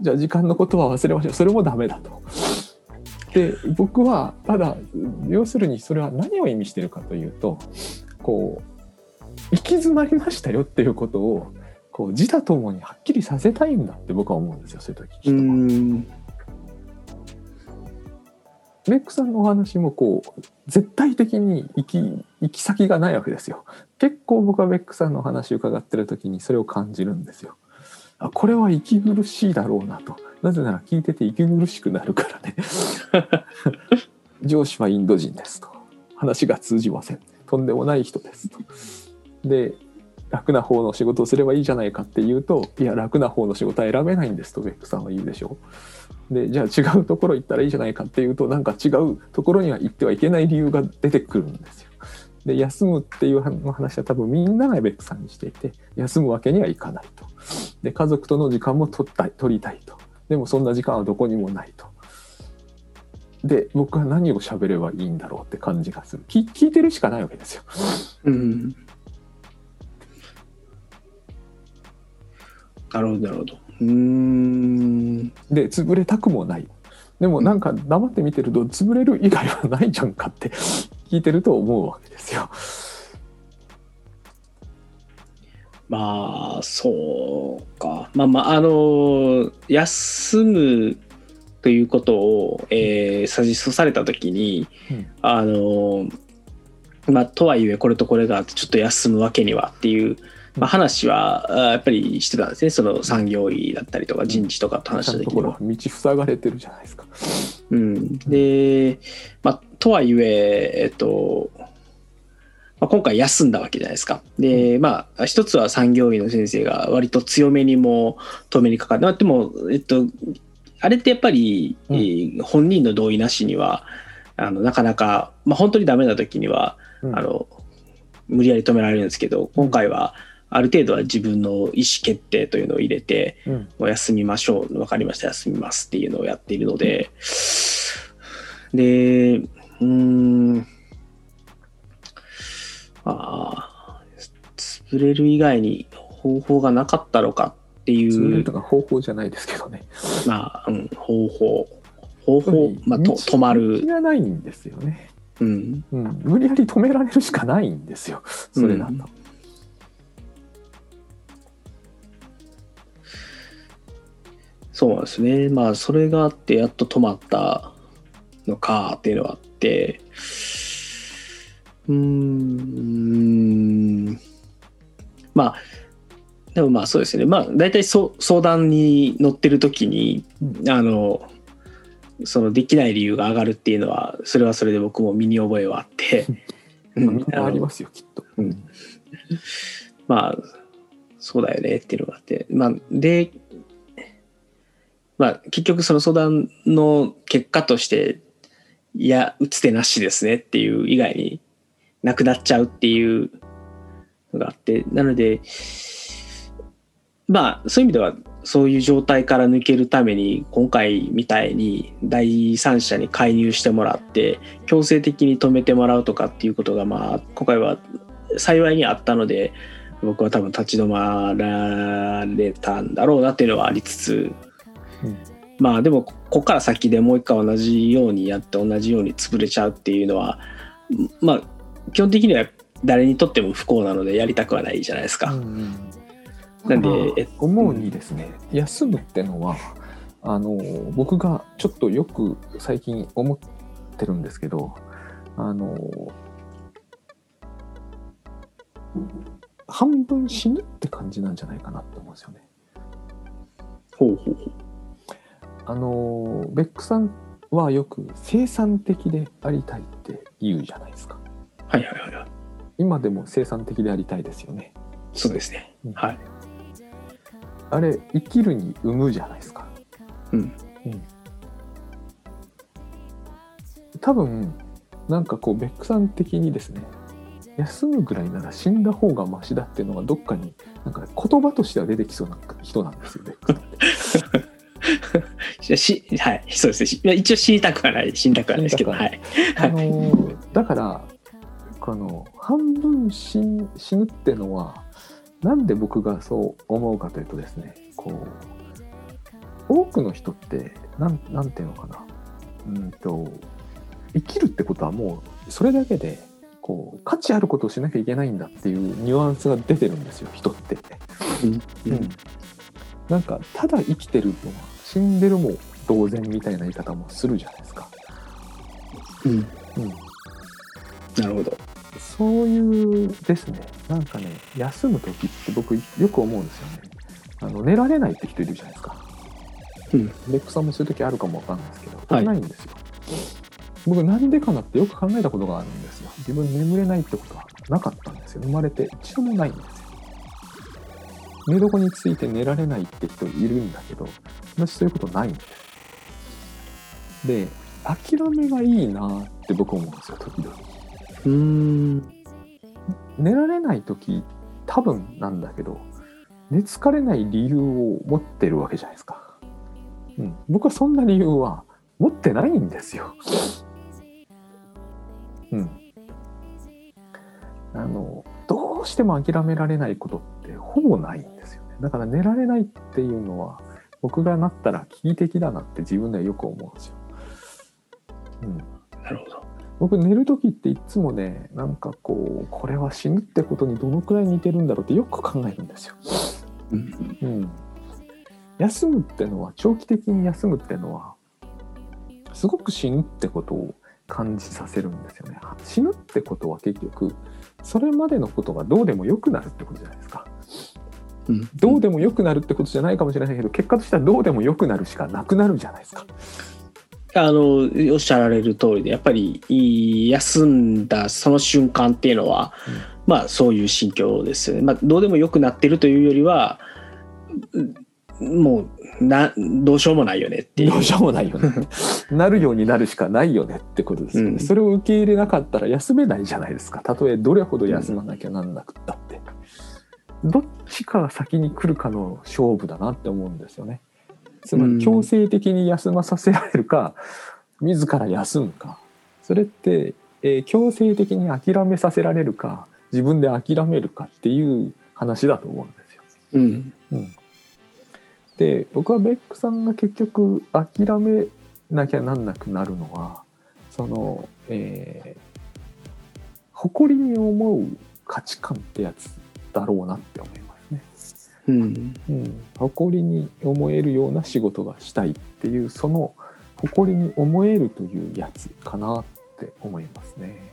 じゃあ時間のことは忘れましょう。それもダメだと。で僕はただ要するにそれは何を意味してるかというとこう行き詰まりましたよっていうことをこう自他ともにはっきりさせたいんだって僕は思うんですよそういう時。うん。メックさんのお話もこう絶対的に行き行き先がないわけですよ。結構僕はベックさんのお話を伺ってる時にそれを感じるんですよ。あこれは息苦しいだろうなと。なぜなら聞いてて息苦しくなるからね。上司はインド人ですと。話が通じませんとんでもない人ですと。で楽な方の仕事をすればいいじゃないかって言うといや楽な方の仕事は選べないんですとベックさんは言うでしょうでじゃあ違うところ行ったらいいじゃないかっていうとなんか違うところには行ってはいけない理由が出てくるんですよ。で休むっていう話は多分みんながベックさんにしていて休むわけにはいかないと。で家族との時間も取った取りたいと。でもそんな時間はどこにもないと。で僕は何を喋ればいいんだろうって感じがする聞聞いてるしかないわけですよ。うんなるほどなるほど。うん。で潰れたくもない。でもなんか黙って見てると潰れる以外はないじゃんかって聞いてると思うわけですよ。まあそうか。まあまああの休むということを、えー、サジェストされた時に、うん。あのまあとはいえこれとこれがあってちょっと休むわけにはっていう、まあ、話はあやっぱりしてたんですね。その産業医だったりとか人事とかと話した時には。道塞がれてるじゃないですか。うん、で、まあ、とはいえ、えっと、まあ、今回休んだわけじゃないですか。で、まあ、一つは産業医の先生が割と強めにも止めにかかって、まあでも、えっと、あれってやっぱり、うん。えー本人の同意なしには、あのなかなか、まあ、本当にダメな時には、うん。あの無理やり止められるんですけど今回はある程度は自分の意思決定というのを入れて、うんもう休みましょう分かりました休みますっていうのをやっているのででうーんまあ潰れる以外に方法がなかったのかってい潰れるうとか方法じゃないですけどね。まあ、うん、方法方法、まあ、と道止ま道る、がないんですよね。うん、うん、無理やり止められるしかないんですよ。それだと。うんそうなんですね。まあ、それがあって、やっと止まったのかっていうのはあって、うーん、まあ、でもまあそうですね。まあ、大体そ相談に乗ってる時に、うんあの、そのできない理由が上がるっていうのは、それはそれで僕も身に覚えはあって、まあみん。なありのますよ、きっと。うん。まあ、そうだよねっていうのがあって、まあ、で、まあ、結局その相談の結果として、いや、打つ手なしですねっていう以外になくなっちゃうっていうのがあって、なので、まあ、そういう意味では、そういう状態から抜けるために、今回みたいに第三者に介入してもらって、強制的に止めてもらうとかっていうことが、まあ、今回は幸いにあったので僕は多分立ち止まられたんだろうなっていうのはありつつまあでもここから先でもう一回同じようにやって同じように潰れちゃうっていうのはまあ基本的には誰にとっても不幸なのでやりたくはないじゃないですか。うんなんでまあえ思うにですね、休むってのはあの僕がちょっとよく最近思ってるんですけどあの半分死ぬって感じなんじゃないかなって思うんですよね。ほうほうほうあのベックさんはよく生産的でありたいって言うじゃないですか。はいはいはいはい今でも生産的でありたいですよね。そうですねうんはいあれ生きるに産むじゃないですか。うん多分なんかこうベックさん的にですね休むぐらいなら死んだ方がマシだっていうのがどっかになんか言葉としては出てきそうな人なんですよね。しはい、そうですね。し。一応死にたくはない、死にたくはないですけど、はい。あのーだからこの半分死ん死ぬってのはなんで僕がそう思うかというとですねこう多くの人ってなんなんていうのかな。うんと生きるってことはもうそれだけでこう価値あることをしなきゃいけないんだっていうニュアンスが出てるんですよ人って。うん。うん、なんかただ生きてるのは死んでるも同然みたいな言い方もするじゃないですか。うんうんなるほど。そういうですね、なんかね、休む時って僕よく思うんですよね。あの寝られないって人いるじゃないですか。うんレックさんもそういう時あるかもわかんないですけど、はいないんですよ。僕なんでかなってよく考えたことがあるんですよ。自分眠れないってことはなかったんですよ。生まれて一度もないんですよ。寝床について寝られないって人いるんだけど、私そういうことないんです。で、諦めがいいなって僕思うんですよ、時々。うーん。寝られない時多分なんだけど寝つかれない理由を持ってるわけじゃないですか、うん、僕はそんな理由は持ってないんですようんあのどうしても諦められないことってほぼないだから寝られないっていうのは僕がなったら危機的だなって自分ではよく思うんですよ、うん、なるほど。僕寝る時っていつもねなんかこうこれは死ぬってことにどのくらい似てるんだろうってよく考えるんですよ。うんうん、休むってのは長期的に休むってのはすごく死ぬってことを感じさせるんですよね。死ぬってことは結局それまでのことがどうでもよくなるってことじゃないですか。うんどうでもよくなるってことじゃないかもしれないけど結果としてはどうでもよくなるしかなくなるじゃないですか。あのおっしゃられる通りでやっぱり休んだその瞬間っていうのは、まあそういう心境ですよね。まあ、どうでもよくなってるというよりはうもうなどうしようもないよねっていう。どうしようもないよね。なるようになるしかないよねってことですよね、うんそれを受け入れなかったら休めないじゃないですか。たとえどれほど休まなきゃなんなくったって。どっちかが先に来るかの勝負だなって思うんですよね。つまうんり強制的に休まさせられるか、自ら休むか。それって、えー強制的に諦めさせられるか、自分で諦めるかっていう話だと思うんですよ。うんで僕はベックさんが結局諦めなきゃなんなくなるのはその、えー誇りに思う価値観ってやつだろうなって思いますね。うんうん、誇りに思えるような仕事がしたいっていうその誇りに思えるというやつかなって思いますね。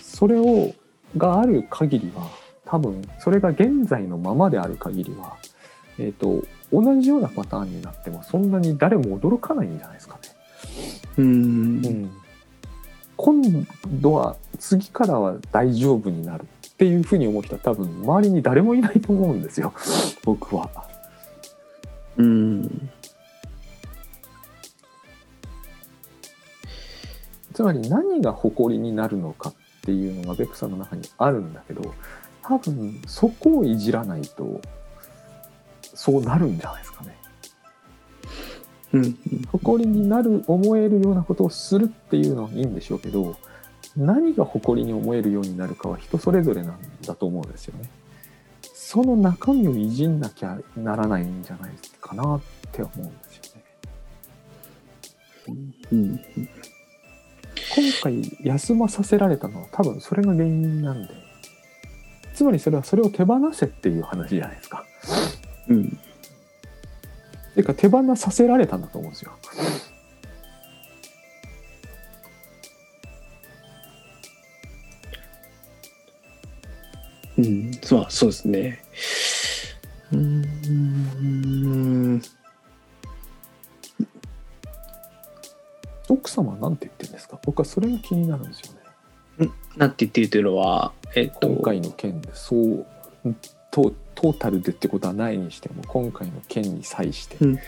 それをがある限りは多分それが現在のままである限りは、えー、と同じようなパターンになってもそんなに誰も驚かないんじゃないですかね。うんうん、今度は次からは大丈夫になるっていうふうに思う人は多分周りに誰もいないと思うんですよ。僕は。うん。つまり何が誇りになるのかっていうのがベックさんの中にあるんだけど多分そこをいじらないとそうなるんじゃないですかね。うん。誇りになる思えるようなことをするっていうのはいいんでしょうけど何が誇りに思えるようになるかは人それぞれなんだと思うんですよね。その中身をいじんなきゃならないんじゃないかなって思うんですよね。うん今回休まさせられたのは多分それが原因なんでつまりそれはそれを手放せっていう話じゃないですか。うんていうか手放させられたんだと思うんですよ。うん。そうそうですね。うん。奥様は何て言ってるんですか？僕はそれが気になるんですよね。なんて言ってるというのは、えっと、今回の件でそうトトータルでってことはないにしても今回の件に際して、う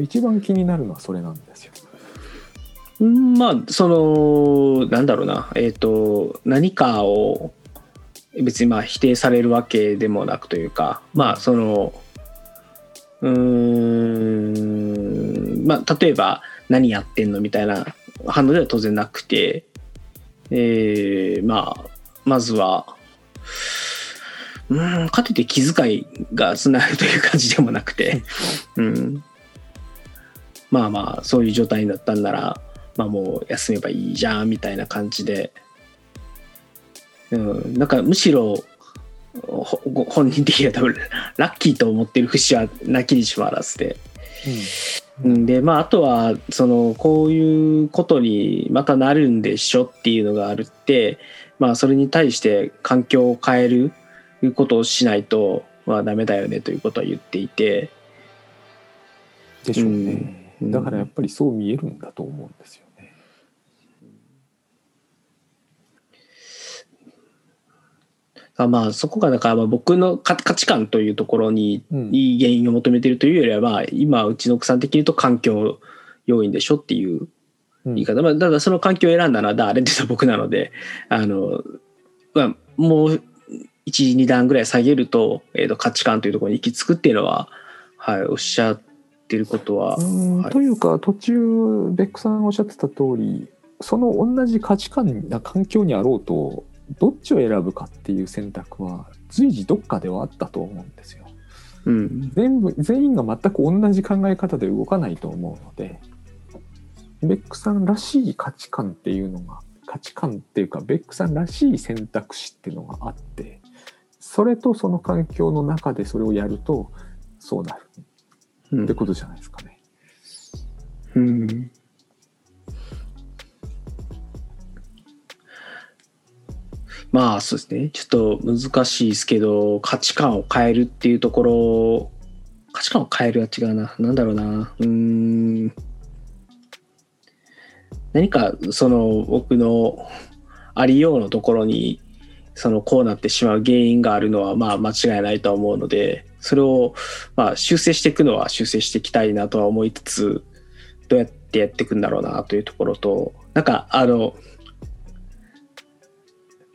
ん。一番気になるのはそれなんですよ。うん。まあそのなんだろうな。えっ、と何かを別にまあ否定されるわけでもなくというかまあそのうーんまあ例えば何やってんのみたいな反応では当然なくてえーまあまずはうんかといって気遣いがつながるという感じでもなくて うん。まあまあそういう状態になったんならまあもう休めばいいじゃんみたいな感じで、うん、なんかむしろ本人的には多分ラッキーと思ってる節はなきにしもあらずで、うん、でまああとはそのこういうことにまたなるんでしょっていうのがあるってまあそれに対して環境を変えることをしないとまあダメだよねということは言っていて。でしょうね、うん。だからやっぱりそう見えるんだと思うんですよね。あまあそこがだからまあ僕の価価値観というところにうん。いい原因を求めているというよりはまあ今うちの奥さん的に言うと環境要因でしょっていううん。言い方、まあ、ただその環境を選んだのは誰って言ったら僕なのであの、まあ、もう12段ぐらい下げると,、えー、と価値観というところに行き着くっていうのは、はい、おっしゃってることは、うんはい。というか途中ベックさんがおっしゃってた通りその同じ価値観な環境にあろうとどっちを選ぶかっていう選択は随時どっかではあったと思うんですよ。うん全部全員が全く同じ考え方で動かないと思うのでベックさんらしい価値観っていうのが価値観っていうかベックさんらしい選択肢っていうのがあってそれとその環境の中でそれをやるとそうなるうんってことじゃないですかね。うんまあそうですね。ちょっと難しいですけど価値観を変えるっていうところ価値観を変えるは違うな。なんだろうな。うーん。何かその僕のありようのところにそのこうなってしまう原因があるのはまあ間違いないとは思うのでそれをまあ修正していくのは修正していきたいなとは思いつつどうやってやっていくんだろうなというところとなんかあの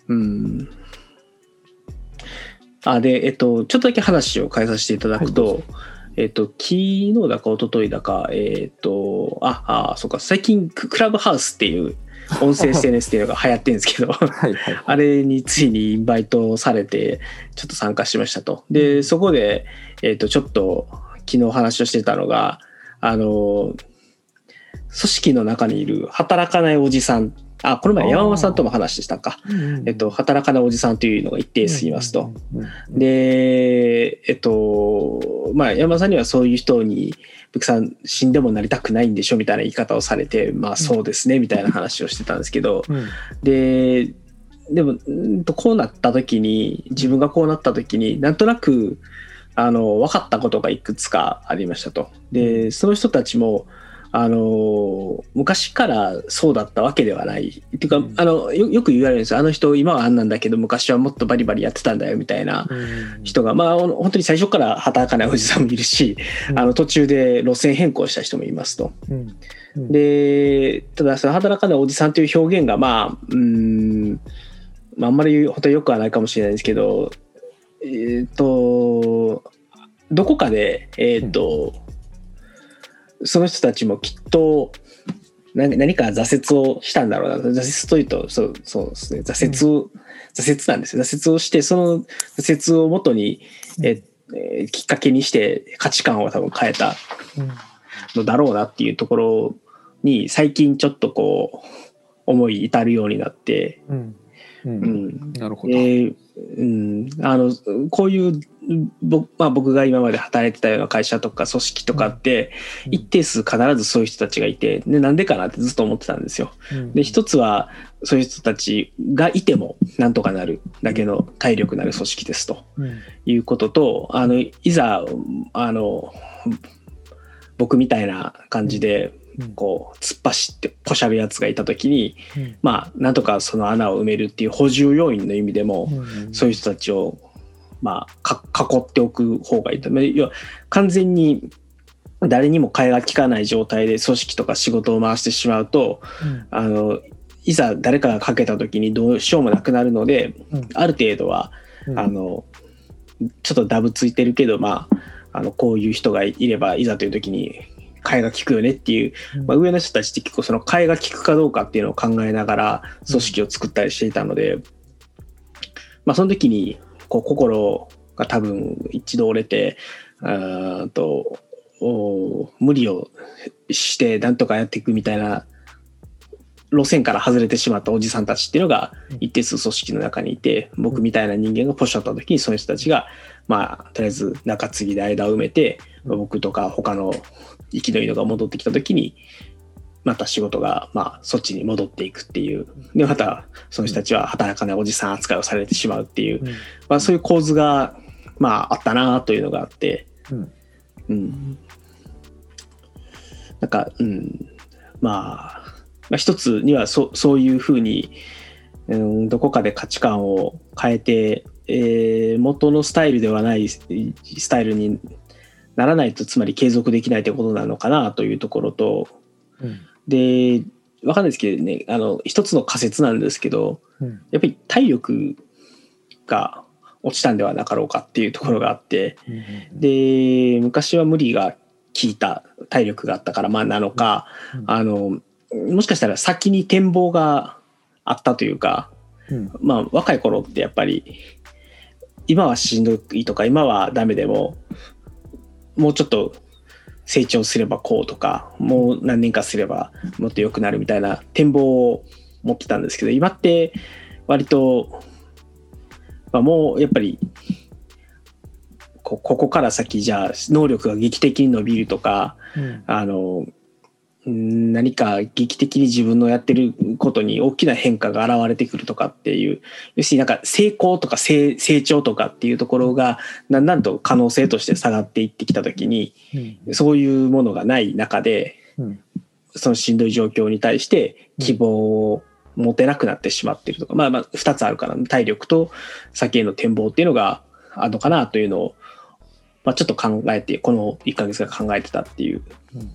うんあでえっとちょっとだけ話を変えさせていただくと、はいえっと昨日だか一昨日だかえっとああそうか最近ククラブハウスっていう音声 SNS っていうのが流行ってるんですけど はいはい。あれについにインバイトされて、ちょっと参加しましたと。で、そこで、えっ、と、ちょっと昨日話をしてたのが、あの、組織の中にいる働かないおじさん、あ、この前山本さんとも話したか。えっと、働かないおじさんというのが一定数いますと。で、えっと、まあ、山田さんにはそういう人に、ブクさん死んでもなりたくないんでしょみたいな言い方をされて、まあそうですね、みたいな話をしてたんですけど、うん。で、でも、うんとこうなった時に、自分がこうなった時に、なんとなく、あの、分かったことがいくつかありましたと。で、その人たちも、あの、昔からそうだったわけではない。っていうか、うんあのよ、よく言われるんですよ。あの人、今はあんなんだけど、昔はもっとバリバリやってたんだよ、みたいな。うん人が、まあ、本当に最初から働かないおじさんもいるし、うんあの途中で路線変更した人もいますと。で、ただ、その働かないおじさんという表現が、まあ、うーん、まあ、あんまり本当によくはないかもしれないですけど、えっ、と、どこかで、えっ、と、その人たちもきっと、何何か挫折をしたんだろうな。挫折というと、そうそうですね。挫折を、挫折なんですよ。挫折をして、その挫折をもとに、ええーきっかけにして価値観を多分変えたうんのだろうなっていうところに最近ちょっとこう思い至るようになって、うんううんんなるほど。えーうん、あのこういうぼ、まあ、僕が今まで働いてたような会社とか組織とかってうん。一定数必ずそういう人たちがいてでなんでかなってずっと思ってたんですよ。うん。で一つはそういう人たちがいてもなんとかなるだけの体力のある組織ですと。うん。いうこととあのいざあの僕みたいな感じでうん。こう突っ走ってこしゃるやつがいた時にうん。まあなんとかその穴を埋めるっていう補充要員の意味でも、うん。そういう人たちをまあか囲っておく方がいいと。まあ要は完全に誰にも替えが利かない状態で組織とか仕事を回してしまうとあのいざ誰かがかけた時にどうしようもなくなるので、うん。ある程度はうん。あのちょっとダブついてるけどまああのこういう人がいればいざという時に替えが利くよねっていう、うん。まあ、上の人たちって結構その替えが利くかどうかっていうのを考えながら組織を作ったりしていたので、まあその時にこう心が多分一度折れてうーんとお無理をしてなんとかやっていくみたいな路線から外れてしまったおじさんたちっていうのが一定数組織の中にいて僕みたいな人間がポシャった時にその人たちがまあとりあえず中継ぎで間を埋めてうん。僕とか他の生きのいいのが戻ってきた時にまた仕事がまあそっちに戻っていくっていう。でまたその人たちは働かないおじさん扱いをされてしまうっていう、うん。まあ、そういう構図がまああったなというのがあって、うん。うん、なんか、うん、まあ、まあ一つにはそそういうふうに、うん、どこかで価値観を変えて、えー元のスタイルではないスタイルにならないとつまり継続できないということなのかなというところとうんでわかんないですけどねあの一つの仮説なんですけどうん。やっぱり体力が落ちたんではなかろうかっていうところがあって、うん。で昔は無理が効いた体力があったからまあなのか、うん。あのもしかしたら先に展望があったというかうん。まあ若い頃ってやっぱり今はしんどいとか今はダメでももうちょっと成長すればこうとかもう何年かすればもっと良くなるみたいな展望を持ってたんですけど今って割と、まあ、もうやっぱりこここから先じゃあ能力が劇的に伸びるとかうん。あのん何か劇的に自分のやってることに大きな変化が現れてくるとかっていう要するになんか成功とか成成長とかっていうところがだん。だんと可能性として下がっていってきた時にうん。そういうものがない中でうん。そのしんどい状況に対して希望を持てなくなってしまっているとか、まあまあ2つあるかな体力と先への展望っていうのがあるのかなというのを、まあ、ちょっと考えてこの1ヶ月が考えてたっていう。うん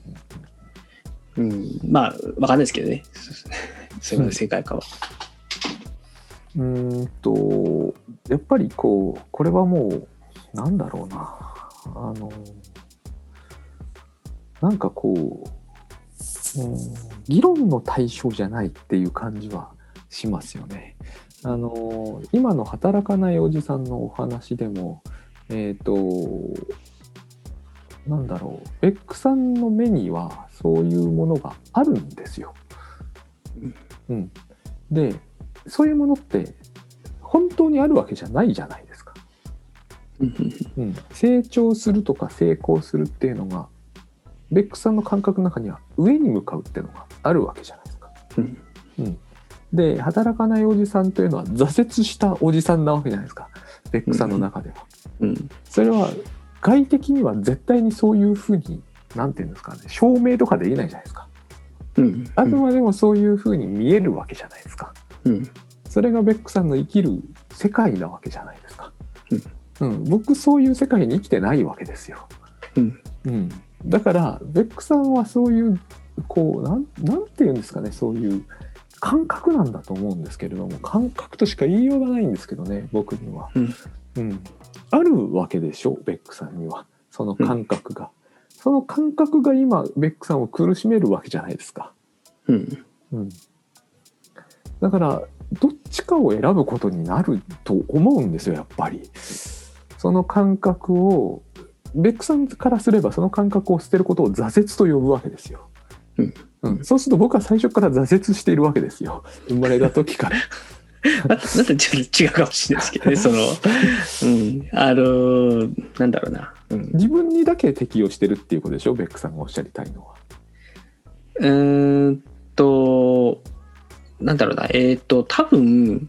うん、まあ、わかんないですけどね。それが正解かは。うんとやっぱりこうこれはもうなんだろうなあのなんかこう、うん、議論の対象じゃないっていう感じはしますよね。あの今の働かないおじさんのお話でもえっ、となんだろうベックさんの目にはそういうものがあるんですよ。うん、でそういうものって本当にあるわけじゃないじゃないですか。うん、成長するとか成功するっていうのがベックさんの感覚の中には上に向かうっていうのがあるわけじゃないですか。うんうん、で働かないおじさんというのは挫折したおじさんなわけじゃないですかベックさんの中では。うん。それは外的には絶対にそういうふうになんていうんですかね証明とかできないじゃないですか。うん。あくまでもそういうふうに見えるわけじゃないですか。うん。それがベックさんの生きる世界なわけじゃないですか。うん、僕そういう世界に生きてないわけですよ。うん。うん、だからベックさんはそういうこうなんなんていうんですかねそういう感覚なんだと思うんですけれども感覚としか言いようがないんですけどね僕には、うんうんあるわけでしょベックさんにはその感覚が、その感覚が今ベックさんを苦しめるわけじゃないですか。うん。うん、だからどっちかを選ぶことになると思うんですよやっぱり。その感覚をベックさんからすればその感覚を捨てることを挫折と呼ぶわけですよ。うんうん、そうすると僕は最初から挫折しているわけですよ生まれた時から。また、またちょっと違うかもしれないですけどね、その、うん。あの、なんだろうな。うん。自分にだけ適用してるっていうことでしょ？ベックさんがおっしゃりたいのは。うーんと、なんだろうな。えっ、と、多分、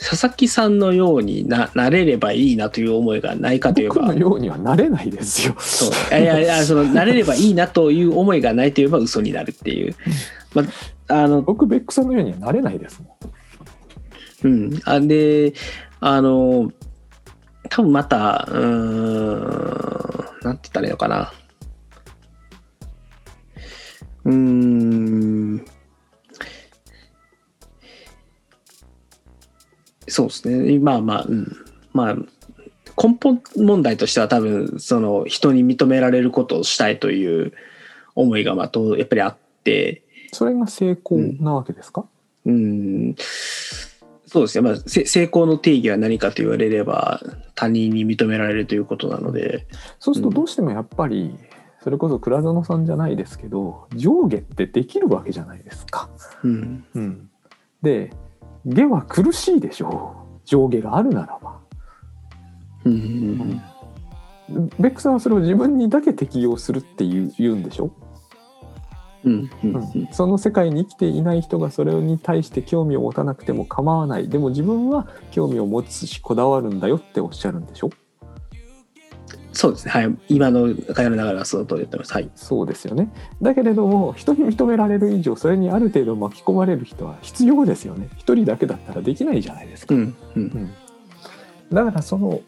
佐々木さんのようにななれればいいなという思いがないかといえば僕の、ようにはなれないですよ。そういやいやそのなれればいいなという思いがないといえば嘘になるっていう、まあ、あの僕ベックさんのようにはなれないですもん。うんあであの多分またうーんなんて言ったらいいのかなうーん。そうですね。まあまあ、うん。まあ、根本問題としては多分、その人に認められることをしたいという思いが、まあ、とやっぱりあって、それが成功なわけですか、うん。そうですね。まあ、せ成功の定義は何かと言われれば、他人に認められるということなので、そうするとどうしてもやっぱりそれこそ倉園さんじゃないですけど上下ってできるわけじゃないですか。うん。うん、で下は苦しいでしょう上下があるならば。うん。ベックさんはそれを自分にだけ適用するって言う言うんでしょ、うん。その世界に生きていない人がそれに対して興味を持たなくても構わないでも自分は興味を持つしこだわるんだよっておっしゃるんでしょ？そうですね。はい。今の会話の流れはその通り言ってます。はい。そうですよねだけれども人に認められる以上それにある程度巻き込まれる人は必要ですよね一人だけだったらできないじゃないですか、うん。うん。うんだからその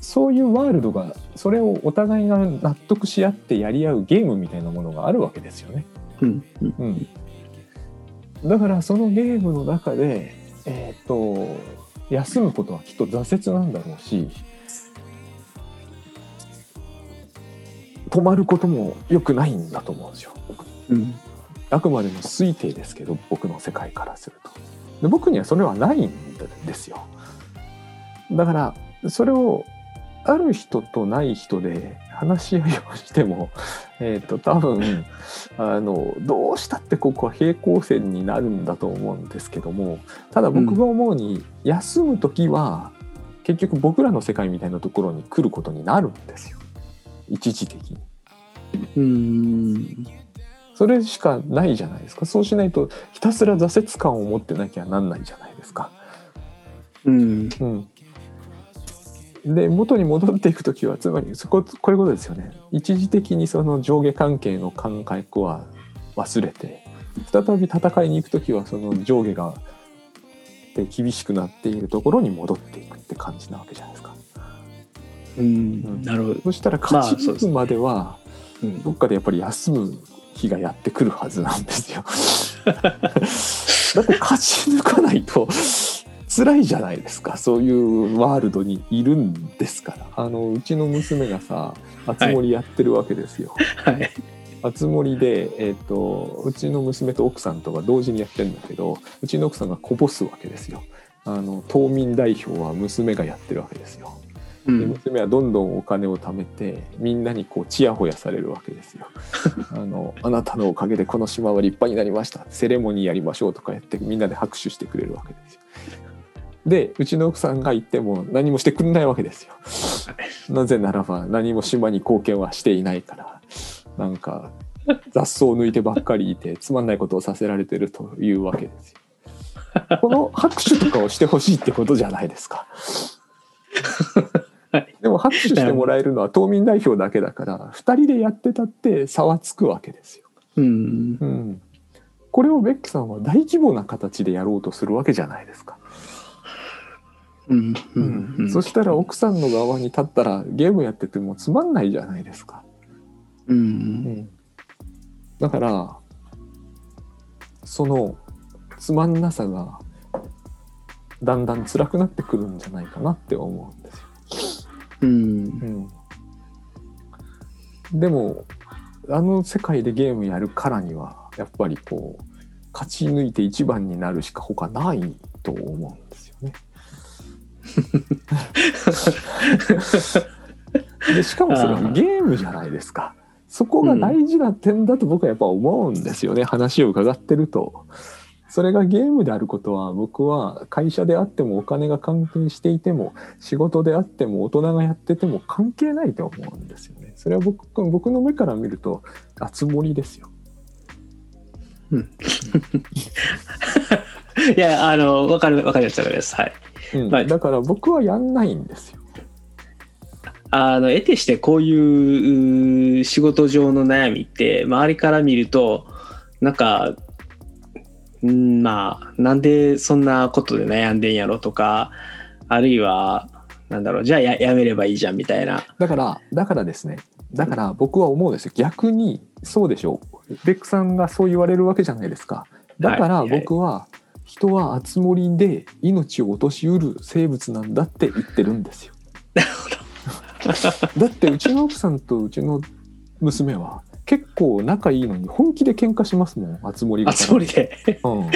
そういうワールドがそれをお互いが納得し合ってやり合うゲームみたいなものがあるわけですよね。うん。だからそのゲームの中で、えー、と休むことはきっと挫折なんだろうし止まることも良くないんだと思うんですよ。うん。あくまでも推定ですけど僕の世界からするとで僕にはそれはないんですよだからそれをある人とない人で話し合いをしても、えー、と多分あのどうしたってここは平行線になるんだと思うんですけどもただ僕が思うに、休む時は結局僕らの世界みたいなところに来ることになるんですよ一時的に。うん。それしかないじゃないですかそうしないとひたすら挫折感を持ってなきゃなんないじゃないですか。うん。うん、で元に戻っていく時はつまりそここういうことですよね一時的にその上下関係の感覚は忘れて再び戦いに行く時はその上下がで厳しくなっているところに戻っていくって感じなわけじゃないですか。うん。なるほど。そしたらまあ勝ち抜くまではうん。どっかでやっぱり休む日がやってくるはずなんですよ。だって勝ち抜かないと辛いじゃないですかそういうワールドにいるんですからあのうちの娘がさあつ森やってるわけですよ。はい。あつ森で、えー、とうちの娘と奥さんとか同時にやってるんだけどうちの奥さんがこぼすわけですよ。あの島民代表は娘がやってるわけですよ。でうん。娘はどんどんお金を貯めてみんなにこうちやほやされるわけですよ。あのあなたのおかげでこの島は立派になりましたセレモニーやりましょうとかやってみんなで拍手してくれるわけですよ。でうちの奥さんが行っても何もしてくれないわけですよ。なぜならば何も島に貢献はしていないからなんか雑草を抜いてばっかりいてつまんないことをさせられてるというわけですよ。この拍手とかをしてほしいってことじゃないですか。はいでも拍手してもらえるのは島民代表だけだから2人でやってたって差はつくわけですよ。うん。うん、これをベックさんは大規模な形でやろうとするわけじゃないですか。うん。うん。うん。そしたら奥さんの側に立ったらゲームやっててもつまんないじゃないですか。うん。だからそのつまんなさがだんだん辛くなってくるんじゃないかなって思うんですよ。うん。うん、でもあの世界でゲームやるからにはやっぱりこう勝ち抜いて一番になるしか他ないと思うんですよね。でしかもそれはゲームじゃないですか。そこが大事な点だと僕はやっぱ思うんですよね、話を伺ってると。それがゲームであることは僕は会社であってもお金が関係していても仕事であっても大人がやってても関係ないと思うんですよね。それは僕僕の目から見るとあつ森ですよ。いや、あの、わかる、わかります、わかります。はい。うんはいだから僕はやんないんですよ。あの、得てしてこういうう仕事上の悩みって、周りから見ると、なんか、うんまあ、なんでそんなことで悩んでんやろとか、あるいは、なんだろう、じゃあややめればいいじゃんみたいな。だからだからですねだから僕は思うんですよ逆にそうでしょうベックさんがそう言われるわけじゃないですかだからはいはい僕は人は熱森で命を落としうる生物なんだって言ってるんですよ。だってうちの奥さんとうちの娘は結構仲いいのに本気で喧嘩しますもん熱森が。あつ森で。うん、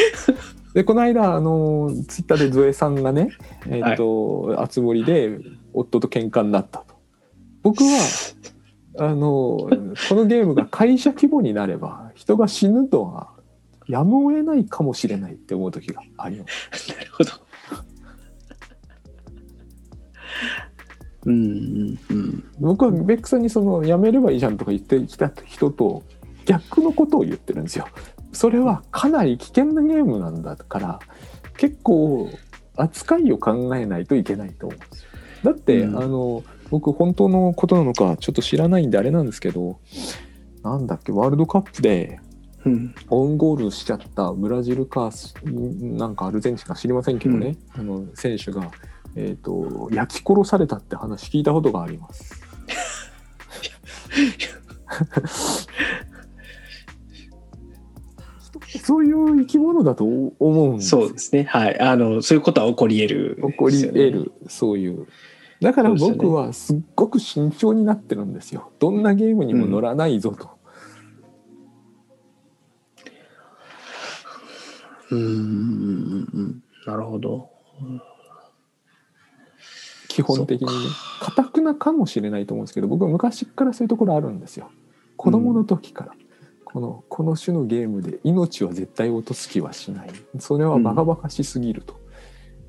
でこの間あのツイッターでゾエさんがねえっ、と、あつ森で夫と喧嘩になったと。僕はあのこのゲームが会社規模になれば人が死ぬのはやむを得ないかもしれないって思う時がありますなるほど。うんうんうん。僕はベックさんにそのやめればいいじゃんとか言ってきた人と逆のことを言ってるんですよそれはかなり危険なゲームなんだから結構扱いを考えないといけないと思うんですよだって、うんあの僕本当のことなのかちょっと知らないんであれなんですけどなんだっけワールドカップでうんオウンゴールしちゃったブラジルかなんかアルゼンチンか知りませんけどね、あの選手が、えー、と焼き殺されたって話聞いたことがあります。そういう生き物だと思うんですよそうですね。はい。あの、そういうことは起こり得る、起こり得。るそういうだから僕はすっごく慎重になってるんですよどんなゲームにも乗らないぞと、うん。うん。なるほど。基本的にねかたくなかもしれないと思うん。ですけど僕は昔からそういうところあるん。ですよ子供の時から、このこの種のゲームで命は絶対落とす気はしないそれはバカバカしすぎると、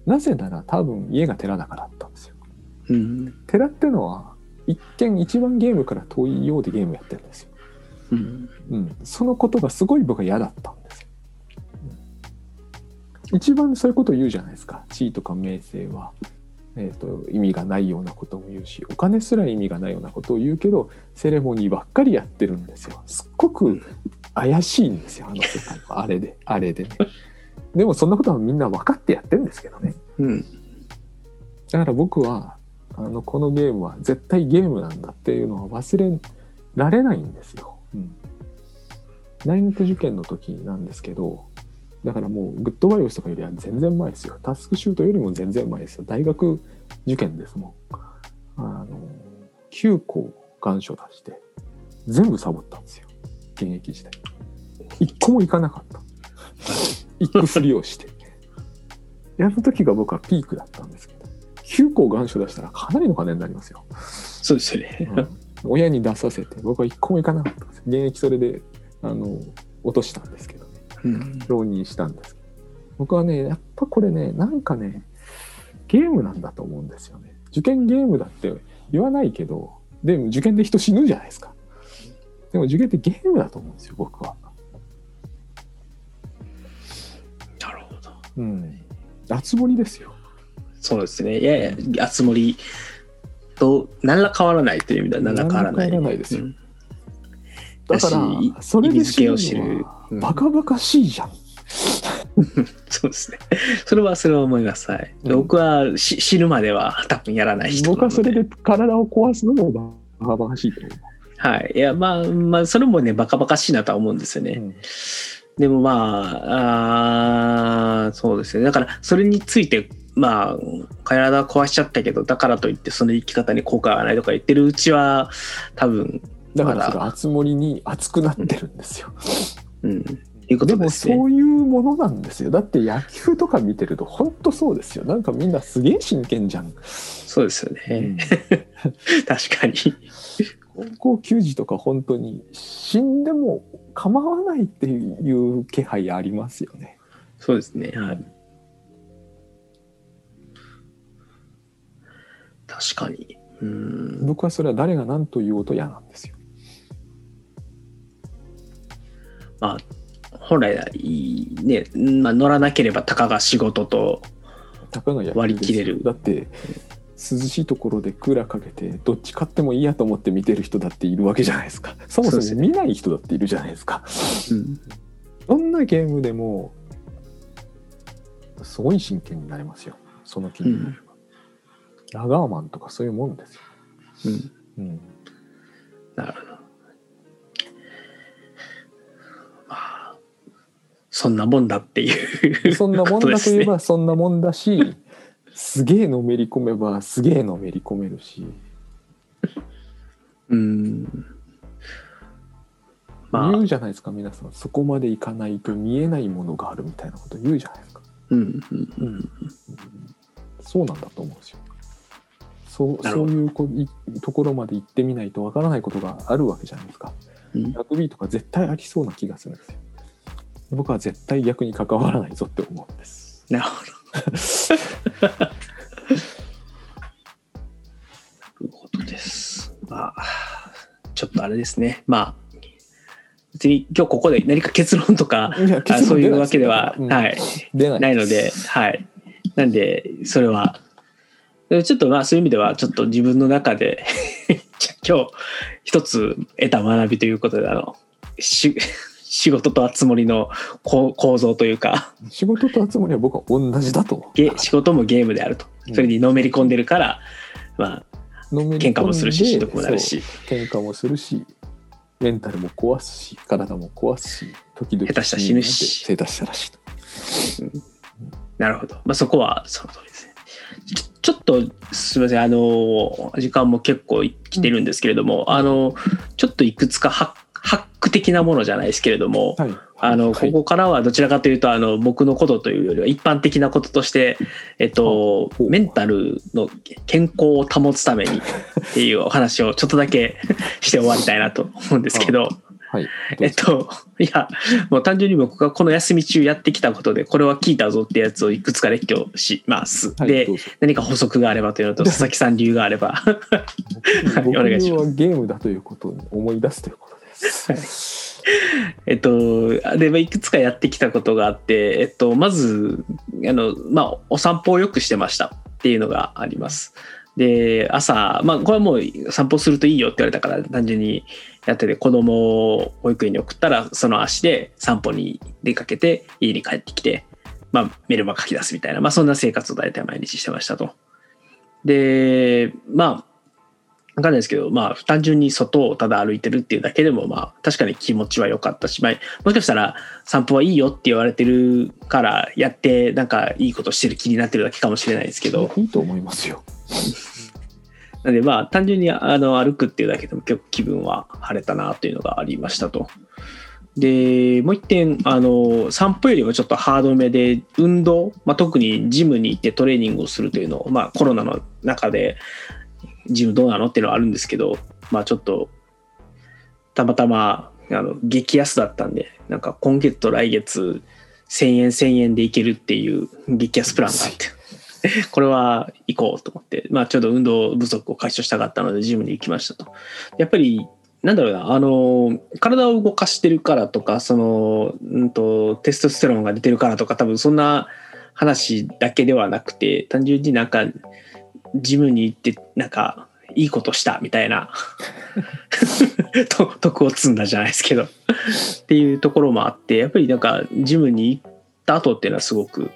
なぜなら多分家が寺だからだったん。ですようん。寺ってのは一見一番ゲームから遠いようでゲームやってるん。ですようん。うん、そのことがすごい僕は嫌だった。一番そういうことを言うじゃないですか地位とか名声は、えー、と意味がないようなことも言うしお金すら意味がないようなことを言うけどセレモニーばっかりやってるんですよ。すっごく怪しいんですよあの世界はあれであれでね。でもそんなことはみんな分かってやってるんですけどね。うんだから僕はあのこのゲームは絶対ゲームなんだっていうのは忘れられないんですよ。うん、大学受験の時なんですけどだからもうグッドバイオスとかよりは全然前ですよ。タスクシュートよりも全然前ですよ。大学受験ですもん。あの9校願書出して全部サボったんですよ。現役時代。一個も行かなかった。行くふりをして。やる時が僕はピークだったんですけど9校願書出したらかなりの金になりますよ。そうですよね。うん。親に出させて僕は一個も行かなかったんです。現役それであの落としたんですけどねうん。浪人したんです。けど僕はねやっぱこれねなんかねゲームなんだと思うんですよね。受験ゲームだって言わないけどでも受験で人死ぬじゃないですか。でも受験ってゲームだと思うんですよ僕は。なるほど。うん。熱盛ですよ。そうですね。いやいや、あつ森と何ら変わらないという意味では何ら変わらない。何ら変わらないですよ。うん。だからそれで死ぬ意味付けを知るバカバカしいじゃんそうですね。それはそれは思います。はい。うん僕はし死ぬまでは多分やらない人僕はそれで体を壊すのもバカバカしいと思うはい。いや、まあ、まあ、それもね、バカバカしいなとは思うんですよね。うんでもまあ、あーそうですね。だから、それについて、まあ、体壊しちゃったけど、だからといって、その生き方に効果がないとか言ってるうちは、多分、だからそれ熱盛に熱くなってるんですよ。うん、いうこでもとですね。そういうものなんですよ。だって野球とか見てると本当そうですよ。なんかみんなすげえ真剣じゃん。そうですよね。確かに。高校球児とか本当に死んでも構わないっていう気配ありますよね。そうですね。はい。確かに。うん。僕はそれは誰が何と言おうと嫌なんですよ。まあ、本来ね、まあ、乗らなければたかが仕事と、割り切れる。だって涼しいところでクーラーかけてどっち買ってもいいやと思って見てる人だっているわけじゃないですか。そもそも見ない人だっているじゃないですか。うん、どんなゲームでもすごい真剣になれますよ。その気になれば、ラガーマンとかそういうもんですよ、うん。うん、なるほど。そんなもんだっていうそんなもんだといえばそんなもんだし、すげえのめり込めばすげえのめり込めるし、うん。まあ。言うじゃないですか皆さん。そこまでいかないと見えないものがあるみたいなこと言うじゃないですか、うんうんうん。そうなんだと思うんですよ。そうそういうこいところまで行ってみないとわからないことがあるわけじゃないですか。うん。ラグビーとか絶対ありそうな気がするんですよ僕は絶対逆に関わらないぞって思うんですなるほど。なるほどです。まあ、ちょっとあれですね。まあ、別に今日ここで何か結論とか、そういうわけでは、うんはい、出ないないので、はい。なんで、それは、ちょっとまあそういう意味では、ちょっと自分の中で 今日一つ得た学びということで、あの、し仕事とつ森の構構造というか、仕事と集まりは僕は同じだと。仕事もゲームであると。うん。それにのめり込んでるから、まあ、のめり込んで喧嘩もするし、しんどくもなるし、喧嘩もするしメンタルも壊すし体も壊すし時々下手したら死ぬし。下手したら死ぬ。なるほど。まあそこはその通りですね。ちょっとすみません、あの、時間も結構来てるんですけれども、あの、ちょっといくつかハッハック的なものじゃないですけれども、はい。あの、はい。ここからはどちらかというと、あの、僕のことというよりは一般的なこととして、えっと、メンタルの健康を保つためにっていうお話をちょっとだけして終わりたいなと思うんですけど、はい。えっと、いや、もう単純に僕がこの休み中やってきたことで、これは聞いたぞってやつをいくつか列挙します。ではいど、うぞ。何か補足があればというのと、佐々木さん理由があれば。僕 お願いします。はゲームだということを思い出すという。えっと、で、まあいくつかやってきたことがあって、えっと、まず、あの、まあ、お散歩をよくしてましたっていうのがあります。で、朝、まあ、これはもう散歩するといいよって言われたから、単純にやってて、子供を保育園に送ったら、その足で散歩に出かけて、家に帰ってきて、まあ、メルマ書き出すみたいな、まあ、そんな生活を大体毎日してましたと。で、まあ、わかんないですけど、まあ、単純に外をただ歩いてるっていうだけでも、まあ、確かに気持ちは良かったし、まあ、もしかしたら散歩はいいよって言われてるからやって、なんかいいことしてる気になってるだけかもしれないですけど、いいと思いますよ。なんでまあ、単純にあの歩くっていうだけでも結構気分は晴れたなというのがありましたと。で、もう一点、あの、散歩よりもちょっとハードめで、運動、まあ、特にジムに行ってトレーニングをするというのを、まあ、コロナの中で、ジムどうなの？っていうのはあるんですけど、まあ、ちょっと、たまたま、あの、激安だったんで、なんか今月と来月、1000円1000円で行けるっていう激安プランがあって、これは行こうと思って、まあ、ちょうど運動不足を解消したかったので、ジムに行きましたと。やっぱり、なんだろうな、あの、体を動かしてるからとか、その、うんと、テストステロンが出てるからとか、多分そんな話だけではなくて、単純になんか、ジムに行って、なんか、いいことしたみたいなと徳を積んだじゃないですけどっていうところもあってやっぱりなんかジムに行った後っていうのはすごく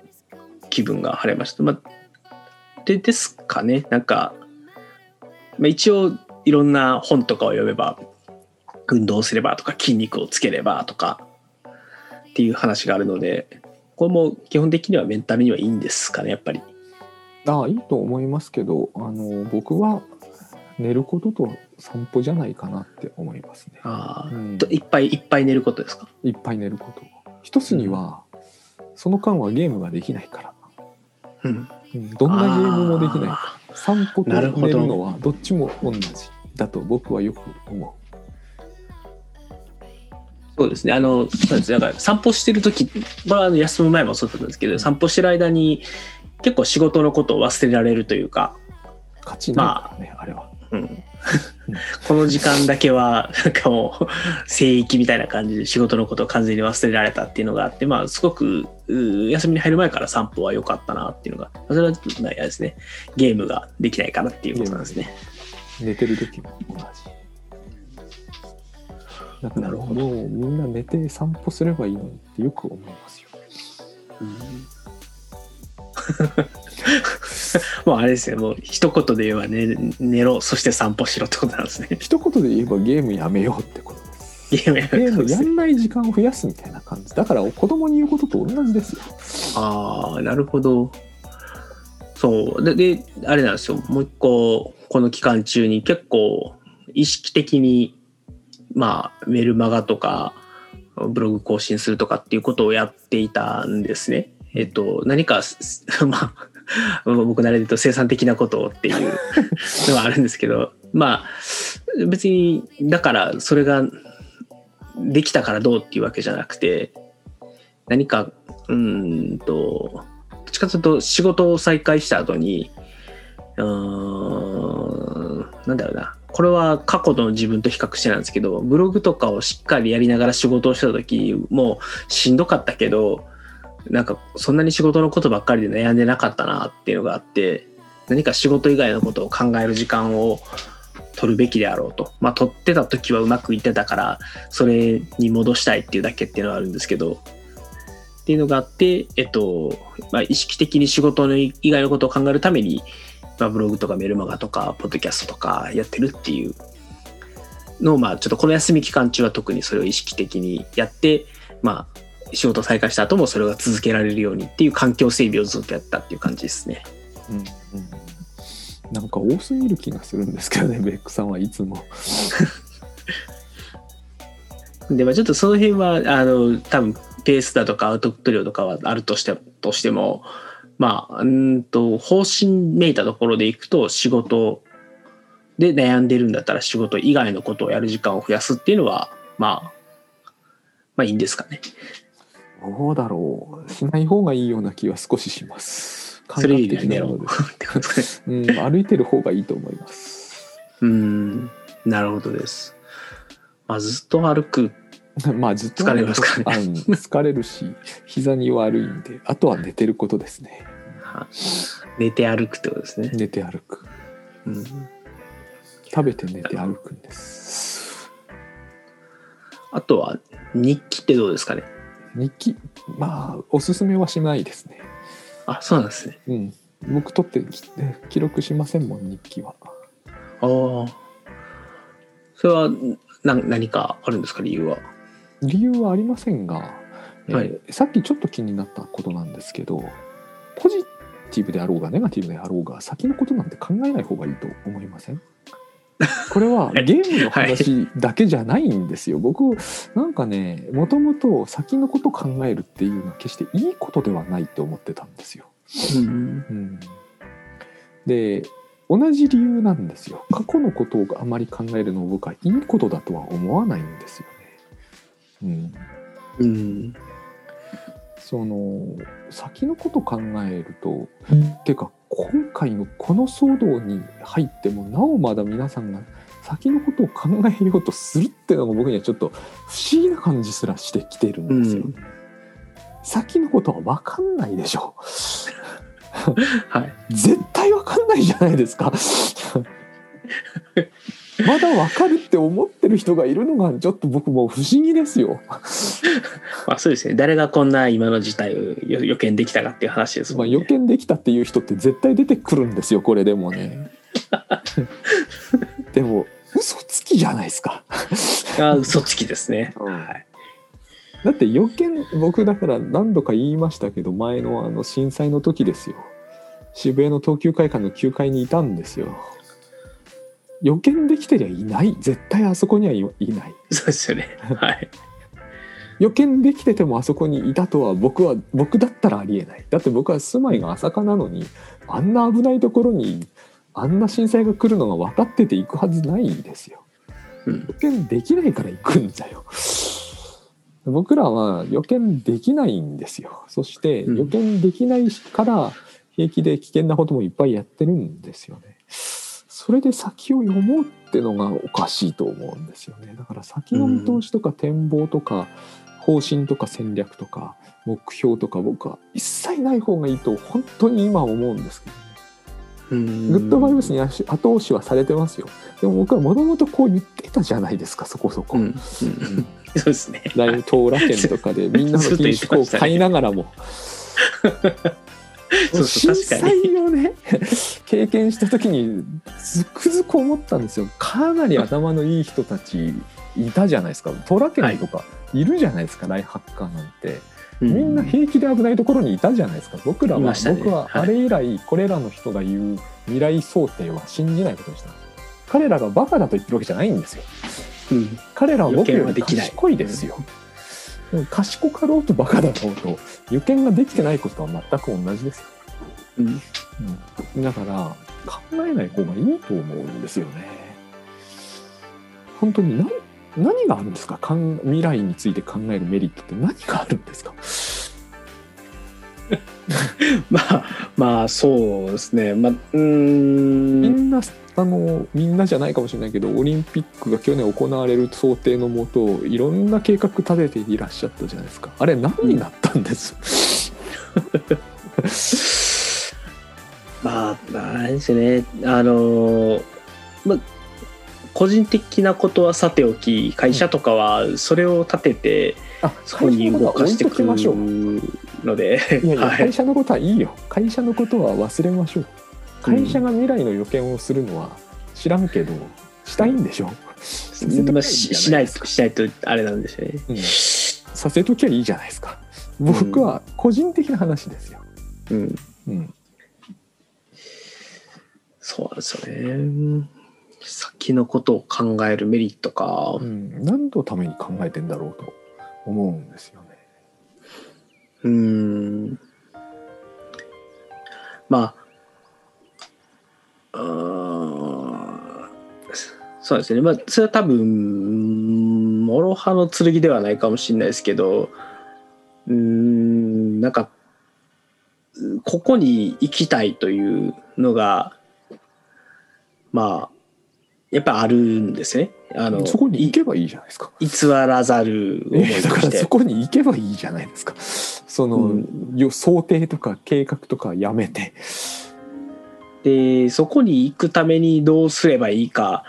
気分が晴れました。まあ、でですかねなんか、まあ、一応いろんな本とかを読めば運動すればとか筋肉をつければとかっていう話があるのでこれも基本的にはメンタルにはいいんですかねやっぱり。ああいいと思いますけどあの僕は寝ることと散歩じゃないかなって思いますね。あーうん。といっぱいいっぱい寝ることですか？いっぱい寝ること。一つには、その間はゲームができないから、うん。うんどんなゲームもできない。散歩となるほど寝るのはどっちも同じ。だと僕はよく思そうですね。あの、そうですね。だから散歩してる時これはあの休む前もそうだったんですけど、散歩してる間に結構仕事のことを忘れられるというか、う。勝ちないからね、あれは。うん、この時間だけは、なんかもう、聖域みたいな感じで仕事のことを完全に忘れられたっていうのがあって、まあ、すごく、う休みに入る前から散歩は良かったなっていうのが、それはないですね。ゲームができないからっていうことなんですね。寝てる時も同じ。だからなるほどもうみんな寝て散歩すればいいのにってよく思いますよ。もうあれですよ、もう一言で言えば、ね、寝ろ、そして散歩しろってことなんですね。一言で言えばゲームやめようってことです。ゲームやゲームやるんない時間を増やすみたいな感じだから子供に言うことと同じですよああ、なるほど。そう。で、で、あれなんですよ。もう一個、この期間中に結構意識的に、まあ、メルマガとか、ブログ更新するとかっていうことをやっていたんですね。えっと、何か、す まあ、僕なりで言うと生産的なことをっていう のはあるんですけど、まあ、別に、だからそれができたからどうっていうわけじゃなくて、何か、うーんと、どっちかというと仕事を再開した後に、うーん、なんだろうな。これは過去の自分と比較してなんですけど、ブログとかをしっかりやりながら仕事をしてた時もしんどかったけど、なんかそんなに仕事のことばっかりで悩んでなかったなっていうのがあって、何か仕事以外のことを考える時間を取るべきであろうと。まあ取ってた時はうまくいってたから、それに戻したいっていうだけっていうのはあるんですけど、っていうのがあって、えっと、まあ、意識的に仕事の以外のことを考えるために、まあ、ブログとかメルマガとか、ポッドキャストとかやってるっていうのを、まあ、ちょっとこの休み期間中は特にそれを意識的にやって、まあ、仕事再開した後もそれが続けられるようにっていう環境整備をずっとやったっていう感じですね。うんうんなんか多すぎる気がするんですけどねベックさんはいつも で、まあ、ちょっとその辺は、あの、多分、ペースだとかアウトプット量とかはあるとしてとしても、まあ、うーんと、方針めいたところでいくと、仕事で悩んでるんだったら仕事以外のことをやる時間を増やすっていうのは、まあ、まあいいんですかね。どうだろうしない方がいいような気は少しします感覚的なものですね。うん、歩いてる方がいいと思いますうーん、なるほどです。まあ、ずっと歩く。まあずっと疲れますからね疲れるし膝に悪いんであとは寝てることですね寝て歩くってことですね。寝て歩くうん、食べて寝て歩くんですあとは、日記ってどうですかね。日記まあおすすめはしないですねあ、そうなんですね。うん僕取ってき記録しませんもん日記はああ。それはな何かあるんですか理由は？理由はありませんが、えーはいさっきちょっと気になったことなんですけどポジティブであろうがネガティブであろうが先のことなんて考えない方がいいと思いません？これはゲームの話だけじゃないんですよ。僕なんかねもともと先のこと考えるっていうのは決していいことではないと思ってたんですよ。うん。うん、で同じ理由なんですよ。過去のことをあまり考えるのを僕はいいことだとは思わないんですよね。うんうん。その先のこと考えると、てか今回のこの騒動に入ってもなおまだ皆さんが先のことを考えようとするっていうのが僕にはちょっと不思議な感じすらしてきてるんですよ。うん先のことは分かんないでしょ はい。絶対分かんないじゃないですか。まだ分かるって思ってる人がいるのがちょっと僕もう不思議ですよ。まあそうですね。誰がこんな今の事態を予予見できたかっていう話ですまあ、もんね。予見できたっていう人って絶対出てくるんですよこれでもね でも嘘つきじゃないですかあ嘘つきですね。うんはい。だって予見僕だから何度か言いましたけど前のあの震災の時ですよ渋谷の東急会館の9階にいたんですよ予見できてりゃいない。絶対あそこにはいいない。そうですよね。はい。予見できててもあそこにいたとは僕は僕だったらありえない。だって僕は住まいが朝霞なのにあんな危ないところにあんな震災が来るのが分かってて行くはずないですよ。うん。予見できないから行くんだよ。僕らは予見できないんですよ。そしてうん。予見できないから平気で危険なこともいっぱいやってるんですよねそれで先を読もうってのがおかしいと思うんですよね。だから先の見通しとか展望とか方針とか戦略とか目標とか僕は一切ない方がいいと本当に今思うんですけどうん。グッドバイブスに後押しはされてますよ。でも僕はもともとこう言ってたじゃないですかそこそこ、うん。うん。うん。そうですね。だいぶ東羅圏とかでみんなの品種を買いながらも そうそう、震。災をね経験した時につくづく思ったんですよ。かなり頭のいい人たちいたじゃないですか。トラケンとかい。るじゃないですか、ライハッカーなんて。みんな平気で危ないところにいたじゃないですか。僕らは、ね。僕はあれ以来これらの人が言う未来想定は信じないことにした。彼らがバカだと言ってるわけじゃないんですよ。うん。彼らは僕より予見はできない。賢いですよ賢かろうとバカだろうと予見ができてないことは全く同じですよ。うん。うん、だから考えない方がいいと思うんですよね。本当に何何があるんですか？かん未来について考えるメリットって何があるんですか？まあまあそうですね。まあうーん。みんなあのみんなじゃないかもしれないけどオリンピックが去年行われる想定のもといろんな計画立てていらっしゃったじゃないですか。あれ何になったんです、まああれですね。あのまあ個人的なことはさておき会社とかはそれを立ててあそこに動かしていときましょうのでいやいや、はい。会社のことはいいよ。会社のことは忘れましょう会社が未来の予見をするのは知らんけどしたいんでしょ？まししないとしないとあれなんですよね。うん。させときゃいいじゃないですか。僕は個人的な話ですよ、うん、うん、そうなんですよね。先のことを考えるメリットか。うん、何のために考えてんだろうと思うんですよね。うーん。まあ、そうですね。まあ、それは多分、諸刃の剣ではないかもしれないですけど、うーん、なんか、ここに行きたいというのが、まあ、やっぱあるんですね。あのそこに行けばいいじゃないですかい偽らざる思いとえだからしてそ。こに行けばいいじゃないですかその、うんよ想定とか計画とかやめてでそこに行くためにどうすればいいか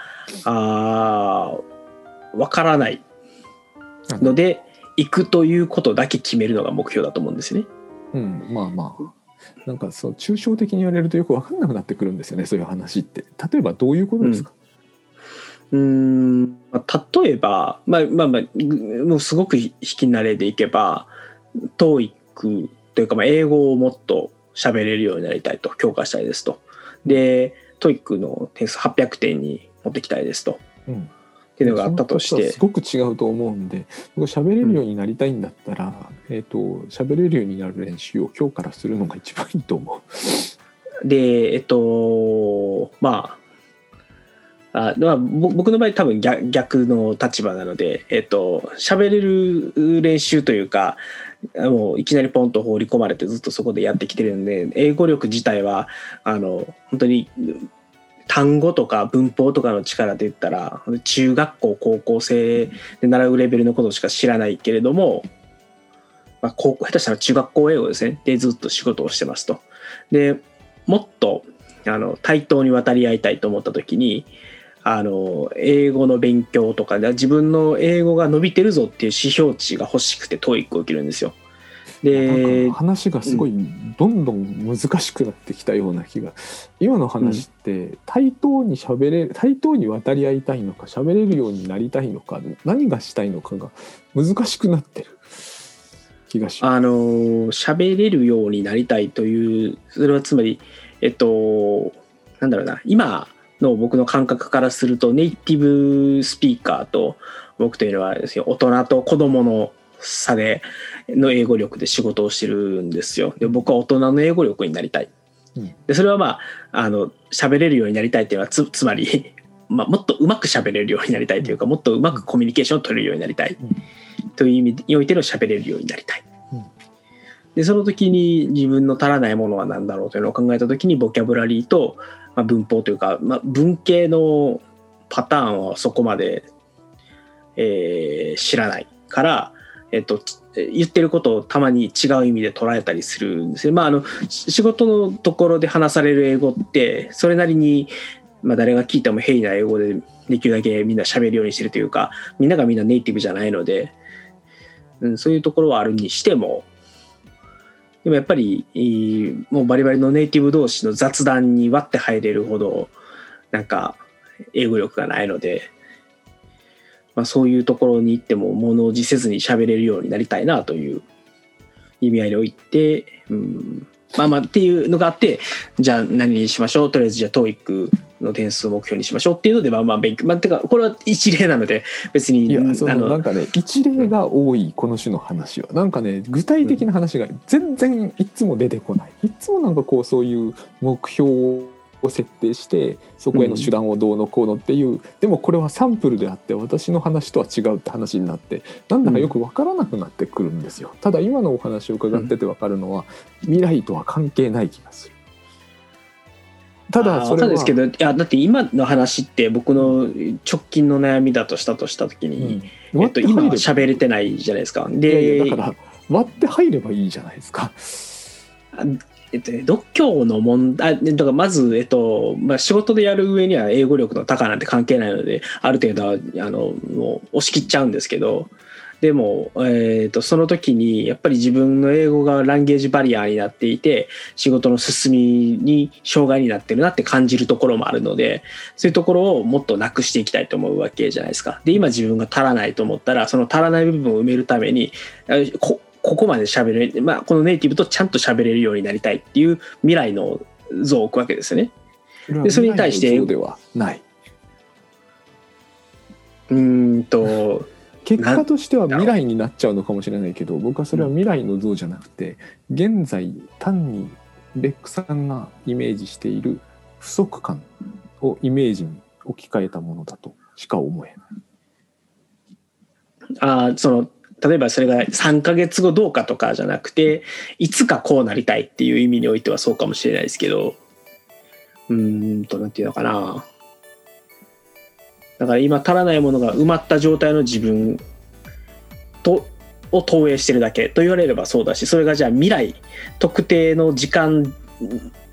あーわからないので行くということだけ決めるのが目標だと思うんですね。うんまあまあなんかそう抽象的に言われるとよく分かんなくなってくるんですよねそういう話って例えばどういうことですか、うーんまあ例えば、まあまあまあ、ぐもうすごく引き慣れでいけば TOEIC というか、まあ、英語をもっと喋れるようになりたいと強化したいですと。で TOEIC の点数800点に持ってきたいですと。うん。っていうのがあったとして。すごく違うと思うんで僕喋れるようになりたいんだったら、えっ、と喋れるようになる練習を今日からするのが一番いいと思で、えっと、まあ、あまあ、僕の場合多分逆逆の立場なので、えっと、喋れる練習というか、もういきなりポンと放り込まれてずっとそこでやってきてるんで、英語力自体は、あの、本当に単語とか文法とかの力で言ったら、中学校、高校生で習うレベルのことしか知らないけれども、まあ、高校下手したら中学校英語ですね。で、ずっと仕事をしてますと。で、もっとあの対等に渡り合いたいと思った時にあの英語の勉強とかで自分の英語が伸びてるぞっていう指標値が欲しくて TOEIC を受けるんですよ。う、で話がすごいどんどん難しくなってきたような気が今の話って対等に喋れ対等に渡り合いたいのか喋れるようになりたいのか何がしたいのかが難しくなってる気がします。あの喋れるようになりたいというそれはつまりえっとなんだろうな今の僕の感覚からするとネイティブスピーカーと僕というのはですね大人と子供の差での英語力で仕事をしてるんですよ。で僕は大人の英語力になりたい。うんでそれはまああの喋れるようになりたいっていうのはつ つまり、まあ、もっとうまく喋れるようになりたいというかもっとうまくコミュニケーションを取れるようになりたいという意味においての喋れるようになりたい。でその時に自分の足らないものは何だろうというのを考えた時にボキャブラリーと、まあ、文法というか、まあ、文系のパターンはそこまで、えー知らないから、えっと、言ってることをたまに違う意味で捉えたりするんですね。まあ、あの仕事のところで話される英語ってそれなりに、まあ、誰が聞いても平易な英語でできるだけみんな喋るようにしてるというかみんながみんなネイティブじゃないので、うん、そういうところはあるにしてもでもやっぱりもうバリバリのネイティブ同士の雑談に割って入れるほどなんか英語力がないのでまあ、そういうところに行っても物おじせずに喋れるようになりたいなという意味合いにおいて、うん、まあまあっていうのがあってじゃあ何にしましょう？とりあえずじゃあ TOEIC の点数を目標にしましょうっていうのでまあまあ勉強。まあてかこれは一例なので別にいやそのなんかね一例が多いこの種の話はなんかね具体的な話が全然いつも出てこない。いつもなんかこうそういう目標を設定してそこへの手段をどうのこうのっていう、でもこれはサンプルであって私の話とは違うって話になってなんだかよく分からなくなってくるんですよ、ただ今のお話を伺ってて分かるのは、未来とは関係ない気がする。ただそれはですけどいやだって今の話って僕の直近の悩みだとしたとした時に、うん。えっと、今は喋れてないじゃないですか。でだから割って入ればいいじゃないですかえっとね、度胸の問題、だからまず、えっと、まあ、仕事でやる上には英語力の高なんて関係ないので、ある程度、あの、もう押し切っちゃうんですけど、でも、えっと、その時に、やっぱり自分の英語がランゲージバリアになっていて、仕事の進みに障害になってるなって感じるところもあるので、そういうところをもっとなくしていきたいと思うわけじゃないですか。で、今自分が足らないと思ったら、その足らない部分を埋めるために、こここまで喋れる、まあ、このネイティブとちゃんと喋れるようになりたいっていう未来の像を置くわけですよね。でそれに対してではないうーんと、結果としては未来になっちゃうのかもしれないけど僕はそれは未来の像じゃなくて現在単にベックさんがイメージしている不足感をイメージに置き換えたものだとしか思えない。あーその、例えばそれが3ヶ月後どうかとかじゃなくて、いつかこうなりたいっていう意味においてはそうかもしれないですけど、うーんと、なんていうのかな。だから今足らないものが埋まった状態の自分と、を投影してるだけと言われればそうだし、それがじゃあ未来、特定の時間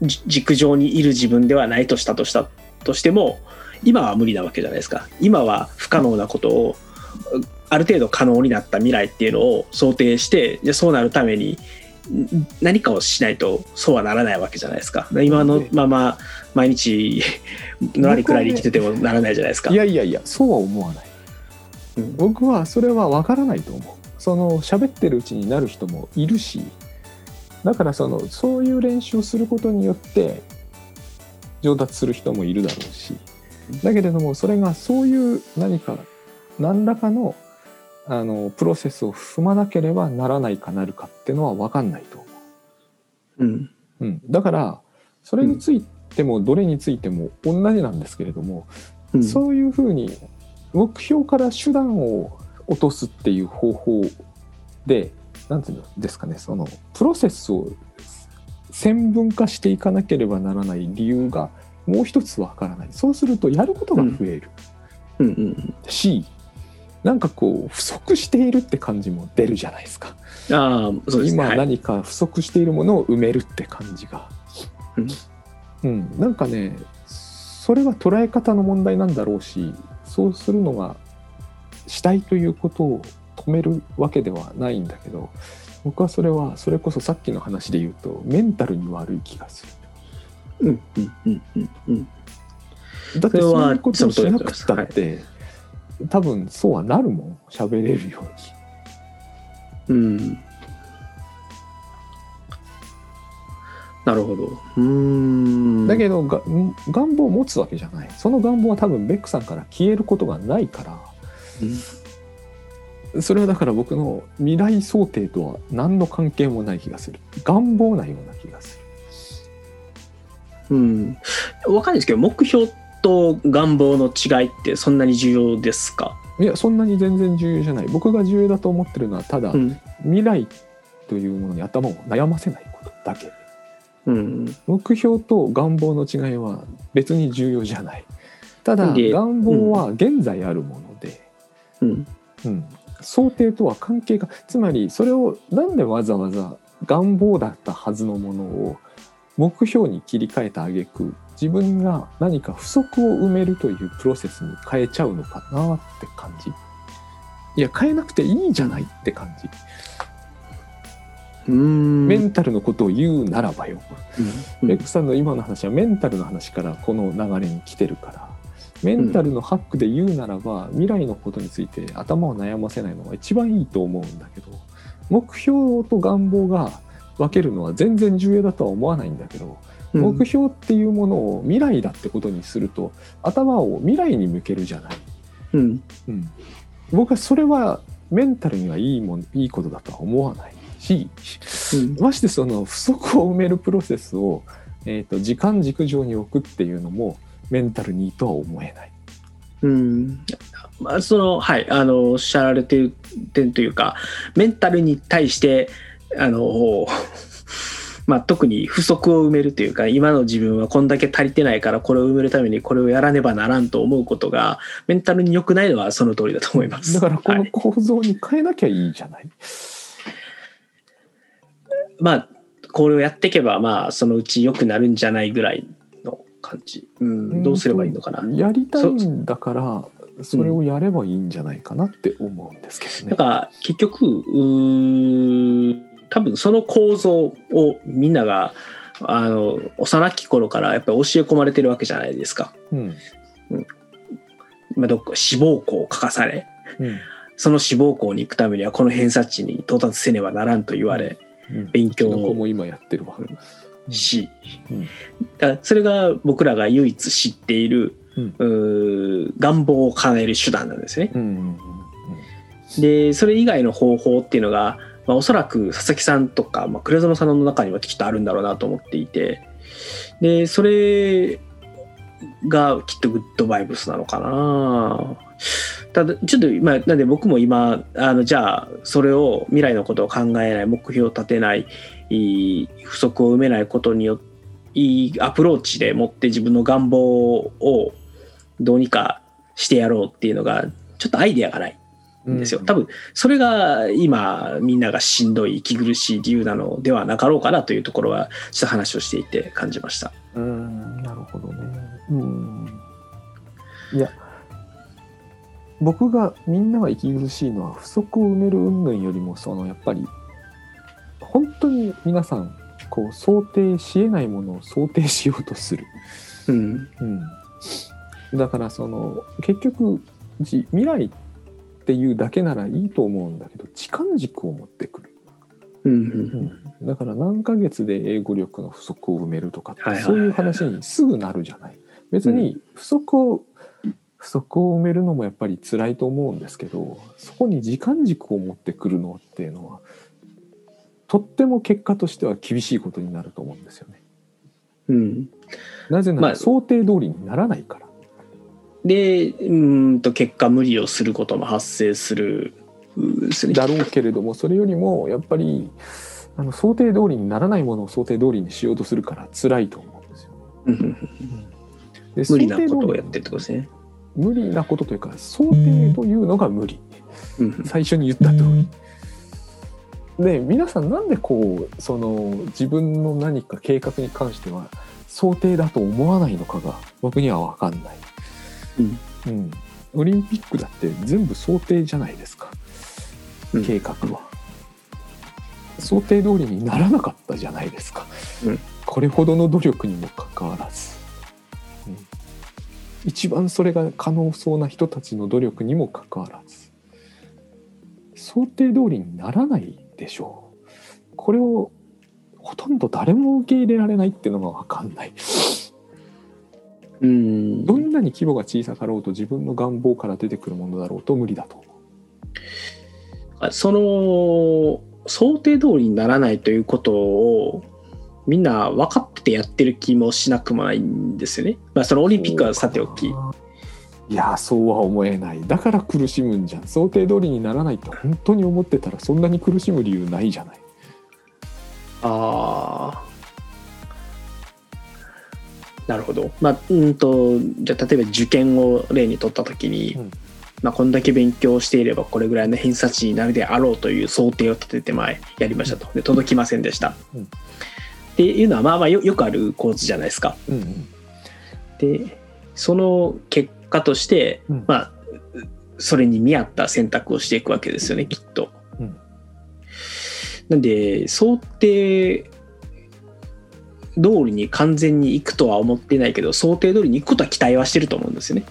じ軸上にいる自分ではないとしたとしたとしても、今は無理なわけじゃないですか。今は不可能なことをある程度可能になった未来っていうのを想定してじゃあそうなるためにん何かをしないとそうはならないわけじゃないですか今のまま毎日のらりくらり生きててもならないじゃないですかいやいやいやそうは思わない。うん僕はそれは分からないと思う。その喋ってるうちになる人もいるしだからそのそういう練習をすることによって上達する人もいるだろうしだけれどもそれがそういう何か何らかのあのプロセスを踏まなければならないかなるかっていうのは分かんないと思う。ん。う。うん、だからそれについてもどれについても同じなんですけれども、うん。そういうふうに目標から手段を落とすっていう方法で何て言うんですかねそのプロセスを線分化していかなければならない理由がもう一つわからない。そうするとやることが増えるうん。うん。し、なんかこう不足しているって感じも出るじゃないですか。ああそうですね。今はい。何か不足しているものを埋めるって感じが、うん。なんかねそれは捉え方の問題なんだろうしそうするのがしたいということを止めるわけではないんだけど僕はそれはそれこそさっきの話で言うとメンタルに悪い気がすうんうんうんうんうん。るだってそういうことをしなくったって、多分そうはなるもん。喋れるように。うん。なるほど。うーん。だけどがん願望を持つわけじゃない。その願望は多分ベックさんから消えることがないから。それはだから僕の未来想定とは何の関係もない気がする。願望なような気がする。うん、わかんないですけど目標と願望の違いってそんなに重要ですか、いやそんなに全然重要じゃない。僕が重要だと思ってるのはただ、うん。未来というものに頭を悩ませないことだけ。うん。目標と願望の違いは別に重要じゃない。ただで願望は現在あるもので、うん。うん、想定とは関係がつまりそれをなんでわざわざ願望だったはずのものを目標に切り替えた挙句自分が何か不足を埋めるというプロセスに変えちゃうのかなって感じ。いや変えなくていいじゃないって感じ、うん。メンタルのことを言うならばよ、うん。ベックさんの今の話はメンタルの話からこの流れに来てるから。メンタルのハックで言うならば、未来のことについて頭を悩ませないのが一番いいと思うんだけど目標と願望が分けるのは全然重要だとは思わないんだけど、うん目標っていうものを未来だってことにすると頭を未来に向けるじゃない。うん。うん、僕はそれはメンタルにはいいもんいいことだとは思わない。しうん。ましてその不足を埋めるプロセスを、えー、と時間軸上に置くっていうのもメンタルにいいとは思えない。うん。まあ、そのはいあのおっしゃられてる点というかメンタルに対してあのまあ、特に不足を埋めるというか今の自分はこんだけ足りてないからこれを埋めるためにこれをやらねばならんと思うことがメンタルに良くないのはその通りだと思います。だからこのはい構造に変えなきゃいいじゃない？まあこれをやっていけばまあそのうち良くなるんじゃないぐらいの感じ、うん、どうすればいいのかな。やりたいんだからそれをやればいいんじゃないかなって思うんですけどね。だから結局うー多分その構造をみんながあの幼き頃からやっぱり教え込まれてるわけじゃないですか。うん。まあ、どっか志望校を書かされうん。その志望校に行くためにはこの偏差値に到達せねばならんと言われうん。勉強を。も今やってるわ。し、うん。だそれが僕らが唯一知っている、うん。願望を叶える手段なんですね。うん。うん。でそれ以外の方法っていうのが、まあ、おそらく佐々木さんとか、まあ、倉園さんの中にはきっとあるんだろうなと思っていてでそれがきっとグッドバイブスなのかな。ただちょっと、まあ、なんで僕も今あのじゃあそれを未来のことを考えない目標を立てない不足を埋めないことによっていいアプローチで持って自分の願望をどうにかしてやろうっていうのがちょっとアイデアがない。んんですよ。多分それが今みんながしんどい息苦しい理由なのではなかろうかなというところはちょっと話をしていて感じました。うんなるほどね。うんいや僕がみんなが息苦しいのは不足を埋める云々よりもそのやっぱり本当に皆さんこう想定しえないものを想定しようとする。うん、うん、だからその結局じ未来っていうだけならいいと思うんだけど時間軸を持ってくる。うん、うん、だから何ヶ月で英語力の不足を埋めるとかってそういう話にすぐなるじゃない。別に不足を不足を埋めるのもやっぱり辛いと思うんですけどそこに時間軸を持ってくるのっていうのはとっても結果としては厳しいことになると思うんですよね。うん。なぜなまあら想定通りにならないから。で、うーんと結果無理をすることも発生するすね。だろうけれどもそれよりもやっぱりあの想定通りにならないものを想定通りにしようとするから辛いと思うんですよ。うんうんで無理なことをやってるってことですね。無理なことというか想定というのが無理うん最初に言った通り。で皆さんなんでこうその自分の何か計画に関しては想定だと思わないのかが僕には分かんない。うん。うん、オリンピックだって全部想定じゃないですか、うん。計画は。想定通りにならなかったじゃないですか、うん。これほどの努力にもかかわらず、うん。一番それが可能そうな人たちの努力にもかかわらず。想定通りにならないでしょう。これをほとんど誰も受け入れられないっていうのが分かんない。うんどんなに規模が小さかろうと自分の願望から出てくるものだろうと無理だとその想定通りにならないということをみんな分かっててやってる気もしなくもないんですよね。まあそのオリンピックはさておき。いやそうは思えないだから苦しむんじゃん想定通りにならないって本当に思ってたらそんなに苦しむ理由ないじゃないああ。なるほど。まあ、うんと、じゃあ例えば受験を例にとったときに、うんまあ、こんだけ勉強していればこれぐらいの偏差値になるであろうという想定を立てて前やりましたと。で、届きませんでした。うんっていうのはまあまあよよくある構図じゃないですか。うんうんでその結果として、うんまあそれに見合った選択をしていくわけですよねきっと。うんなんで想定通りに完全に行くとは思ってないけど想定通りに行くことは期待はしてると思うんですよね。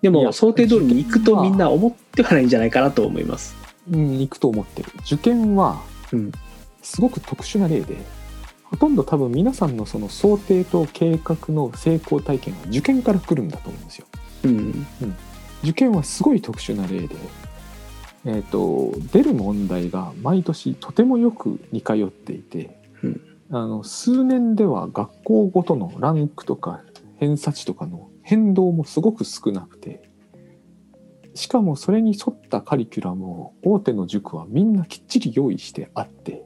でも想定通りに行くとみんな思ってはないんじゃないかなと思います。うん、行くと思ってる受験はうんすごく特殊な例でほとんど多分皆さんのその想定と計画の成功体験は受験から来るんだと思うんですよ。うん受験はすごい特殊な例で、えー、と出る問題が毎年とてもよく似通っていて、うんあの数年では学校ごとのランクとか偏差値とかの変動もすごく少なくてしかもそれに沿ったカリキュラムを大手の塾はみんなきっちり用意してあって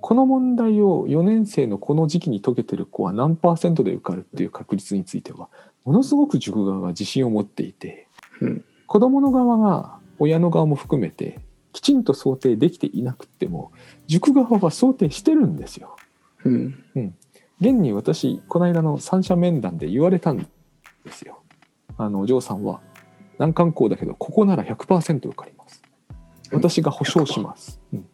この問題を4年生のこの時期に解けてる子は何パーセントで受かるっていう確率についてはものすごく塾側が自信を持っていて。うん子供の側が親の側も含めてきちんと想定できていなくっても塾側は想定してるんですよ。うん現に私この間の三者面談で言われたんですよ。あのお嬢さんは難関校だけどここなら100%受かります。私が保証します。うん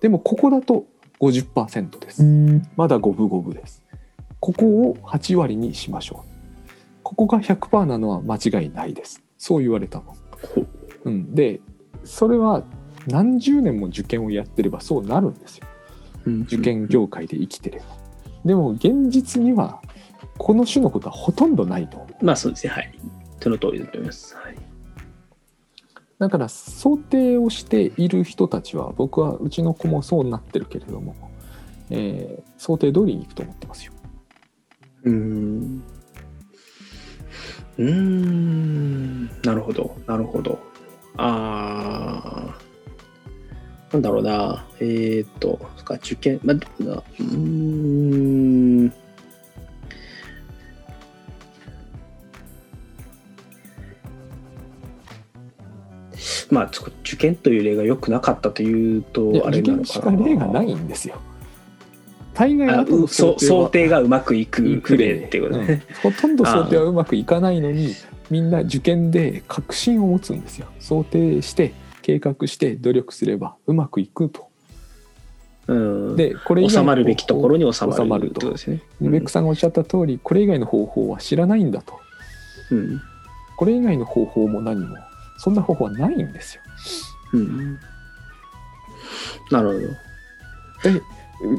でもここだと50%です。まだ五分五分です。ここを8割にしましょう。ここが100%なのは間違いないです。そう言われたの。ほううん、でそれは何十年も受験をやってればそうなるんですようん受験業界で生きてれば。でも現実にはこの種のことはほとんどないと。思う。まあそうですね。はい。その通りだと思います。はい。だから想定をしている人たちは僕はうちの子もそうなってるけれども、えー想定通りにいくと思ってますよ。うーん。うーん。なるほど。なるほど。あーなんだろうな。えー、っとか受験。まあどうん。まあ受験という例が良くなかったというとあれなのかな。例がないんですよ。大概あ後のうそ想定がうまくいくいプレーっていうことね、うん。ほとんど想定はうまくいかないのにみんな受験で確信を持つんですよ。想定して計画して努力すればうまくいくと。うん、でこれ以収まるべきところに収まる収まるとですね。ベックさんがおっしゃった通りこれ以外の方法は知らないんだと。うん。これ以外の方法も何もそんな方法はないんですよ。うん、なるほど。で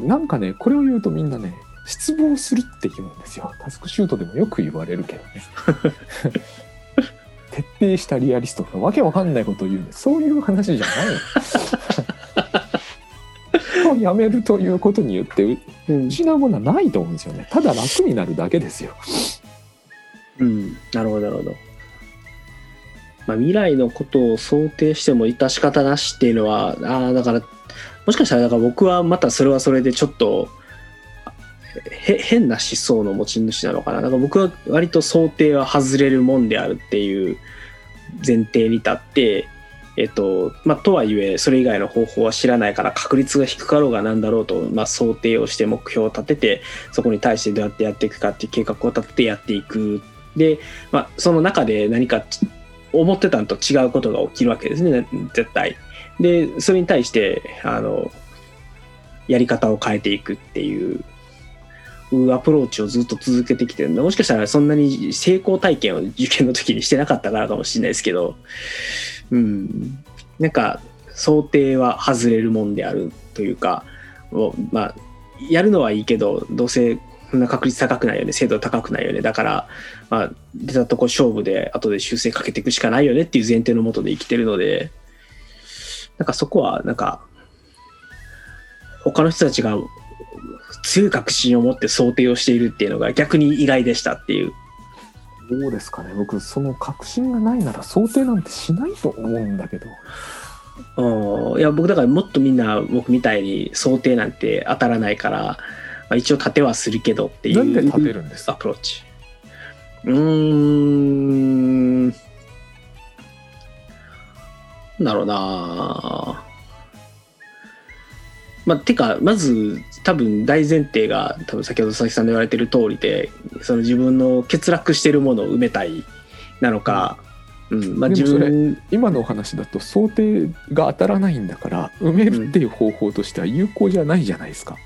なんかねこれを言うとみんなね失望するって言うんですよ。タスクシュートでもよく言われるけどね 徹底したリアリストがわけわかんないことを言うんですそういう話じゃない をやめるということによって失うものはないと思うんですよね。ただ楽になるだけですよ。うん、なるほど、なるほど。まあ、未来のことを想定しても致し方なしっていうのは、ああ、だから、もしかしたら、だから僕はまたそれはそれでちょっと、へ変な思想の持ち主なのかな。だか僕は割と想定は外れるもんであるっていう前提に立って、えっと、まあ、とはいえ、それ以外の方法は知らないから確率が低かろうがなんだろうと、まあ、想定をして目標を立てて、そこに対してどうやってやっていくかっていう計画を立ててやっていく。で、まあ、その中で何か思ってたのと違うことが起きるわけですね、絶対。で、それに対して、あの、やり方を変えていくっていう、アプローチをずっと続けてきてる。んで、もしかしたらそんなに成功体験を受験の時にしてなかったからかもしれないですけど、うん、なんか想定は外れるもんであるというか、まあ、やるのはいいけど、どうせそんな確率高くないよね、精度高くないよね。だから、まあ、出たとこ勝負で後で修正かけていくしかないよねっていう前提のもとで生きてるので、なんかそこは、なんか、他の人たちが強い確信を持って想定をしているっていうのが逆に意外でしたっていう。どうですかね。僕その確信がないなら想定なんてしないと思うんだけど。うん。いや僕だからもっとみんな僕みたいに想定なんて当たらないから、まあ、一応立てはするけどっていうなんで立てるんですアプローチ。うーん。なんだろうなまあ、てかまず多分大前提が多分先ほど佐々木さんの言われてる通りでその自分の欠落してるものを埋めたいなのか、うんまあ、自でもそれ分今のお話だと想定が当たらないんだから埋めるっていう方法としては有効じゃないじゃないですか。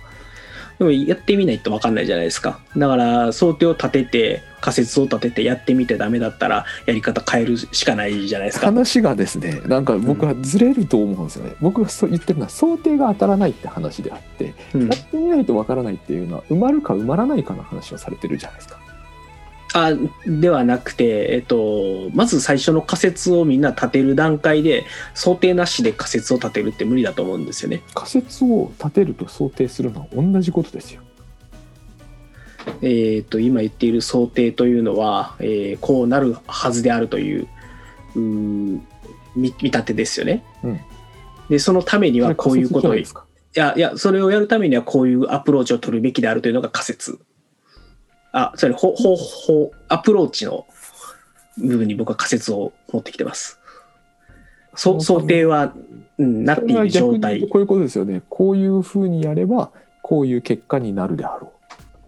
でもやってみないと分かんないじゃないですか。だから想定を立てて仮説を立ててやってみてダメだったらやり方変えるしかないじゃないですか。話がですねなんか僕はずれると思うんですよね、僕がそう言ってるのは想定が当たらないって話であって、うん。やってみないとわからないっていうのは埋まるか埋まらないかの話をされてるじゃないですかあではなくて、えっと、まず最初の仮説をみんな立てる段階で想定なしで仮説を立てるって無理だと思うんですよね。仮説を立てると想定するのは同じことですよえっと今言っている想定というのは、えーこうなるはずであるという見見立てですよね。うんでそのためにはこういうことをいやいやそれをやるためにはこういうアプローチを取るべきであるというのが仮説。あそれほほほアプローチの部分に僕は仮説を持ってきてます。そ想定は、うん、なっている状態。と。こういうことですよね。こういうふうにやればこういう結果になるであろ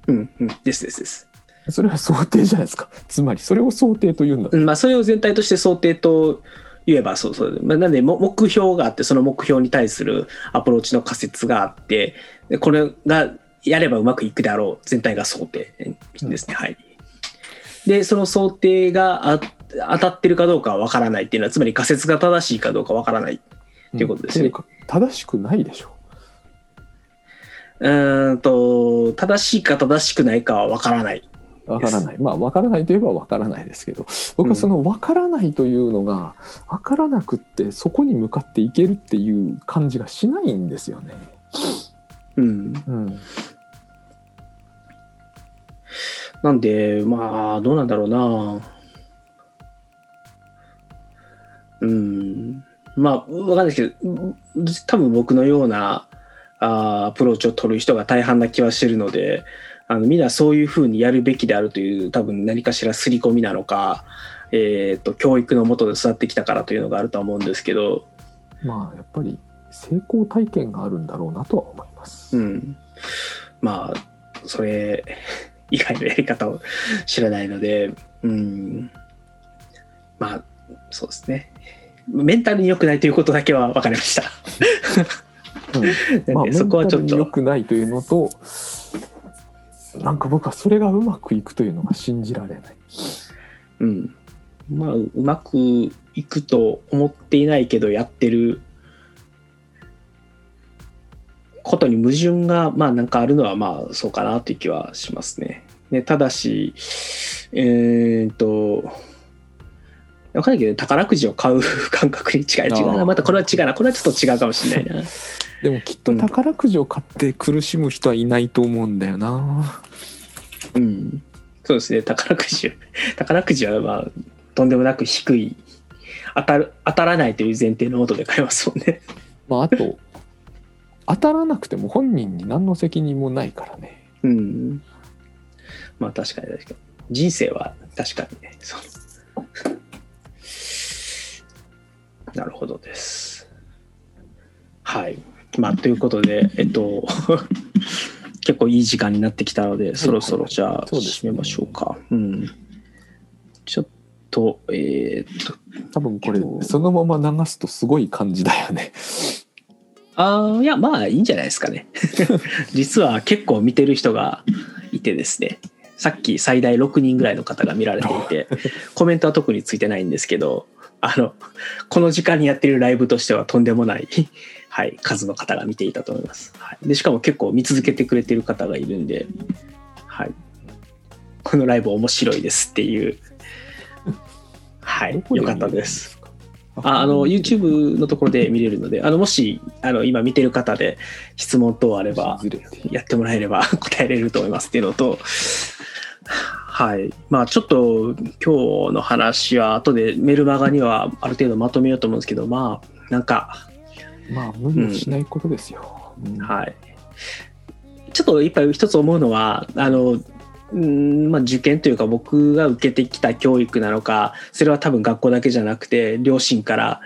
う。んうん、ですですです。うそれは想定じゃないですか。つまりそれを想定というんだうんまあ、それを全体として想定と言えばそうそう、まあ、なんでも目標があってその目標に対するアプローチの仮説があってでこれがやればうまくいくであろう全体が想定ですね、はい。でその想定があ当たってるかどうかは分からないっていうのはつまり仮説が正しいかどうか分からないっていうことですね。うか正しくないでしょう。ーんと正しいか正しくないかは分からない。わからない。まあわからないといえばわからないですけど僕はそのわからないというのがわからなくってそこに向かっていけるっていう感じがしないんですよね。うん、なんで、まあ、どうなんだろうな。うん。まあ、わかんないですけど、多分僕のようなあアプローチを取る人が大半な気はしてるので、あのみんなそういうふうにやるべきであるという、多分何かしら刷り込みなのか、えー、と教育のもとで育ってきたからというのがあるとは思うんですけど、まあやっぱり成功体験があるんだろうなとは思います。うん、まあそれ以外のやり方を知らないので、うん、まあそうですね。メンタルに良くないということだけは分かりました。うん。まあ、なんでそこはちょっメンタルに良と、くないというのとなんか僕はそれがうまくいくというのが信じられない。うん、まあうまくいくと思っていないけどやってることに矛盾がまあなんかあるのはまあそうかなという気はしますね。ねただしえーっとわかんないけど宝くじを買う感覚に近い違うなまたこれは違うなこれはちょっと違うかもしれないな。でもきっと宝くじを買って苦しむ人はいないと思うんだよな。うん、そうですね宝くじ 宝くじはまあとんでもなく低い当たる当たらないという前提のもとで買いますもんね。まああと当たらなくても本人に何の責任もないからね。うん。まあ確かに確かに。人生は確かにね。そう。なるほどです。はい。まあということで、えっと、結構いい時間になってきたので、そろそろじゃあ締めましょうか。うん。ちょっと、えーっと、多分これそのまま流すとすごい感じだよね。ああ、いや、まあいいんじゃないですかね。実は結構見てる人がいてですね、さっき最大6人ぐらいの方が見られていて、コメントは特についてないんですけど、あの、この時間にやってるライブとしてはとんでもない、はい、数の方が見ていたと思います。はい、でしかも結構見続けてくれてる方がいるんで、はい、このライブ面白いですっていう、はいよかったです。か。ああの YouTube のところで見れるのであのもしあの今見てる方で質問等あればやってもらえれば 答えれると思いますっていうのとはいまあちょっと今日の話は後でメルマガにはある程度まとめようと思うんですけどまあなんかまあ無理をしないことですよ。うんはいちょっとやっぱり一つ思うのはあのうんまあ、受験というか僕が受けてきた教育なのかそれは多分学校だけじゃなくて両親から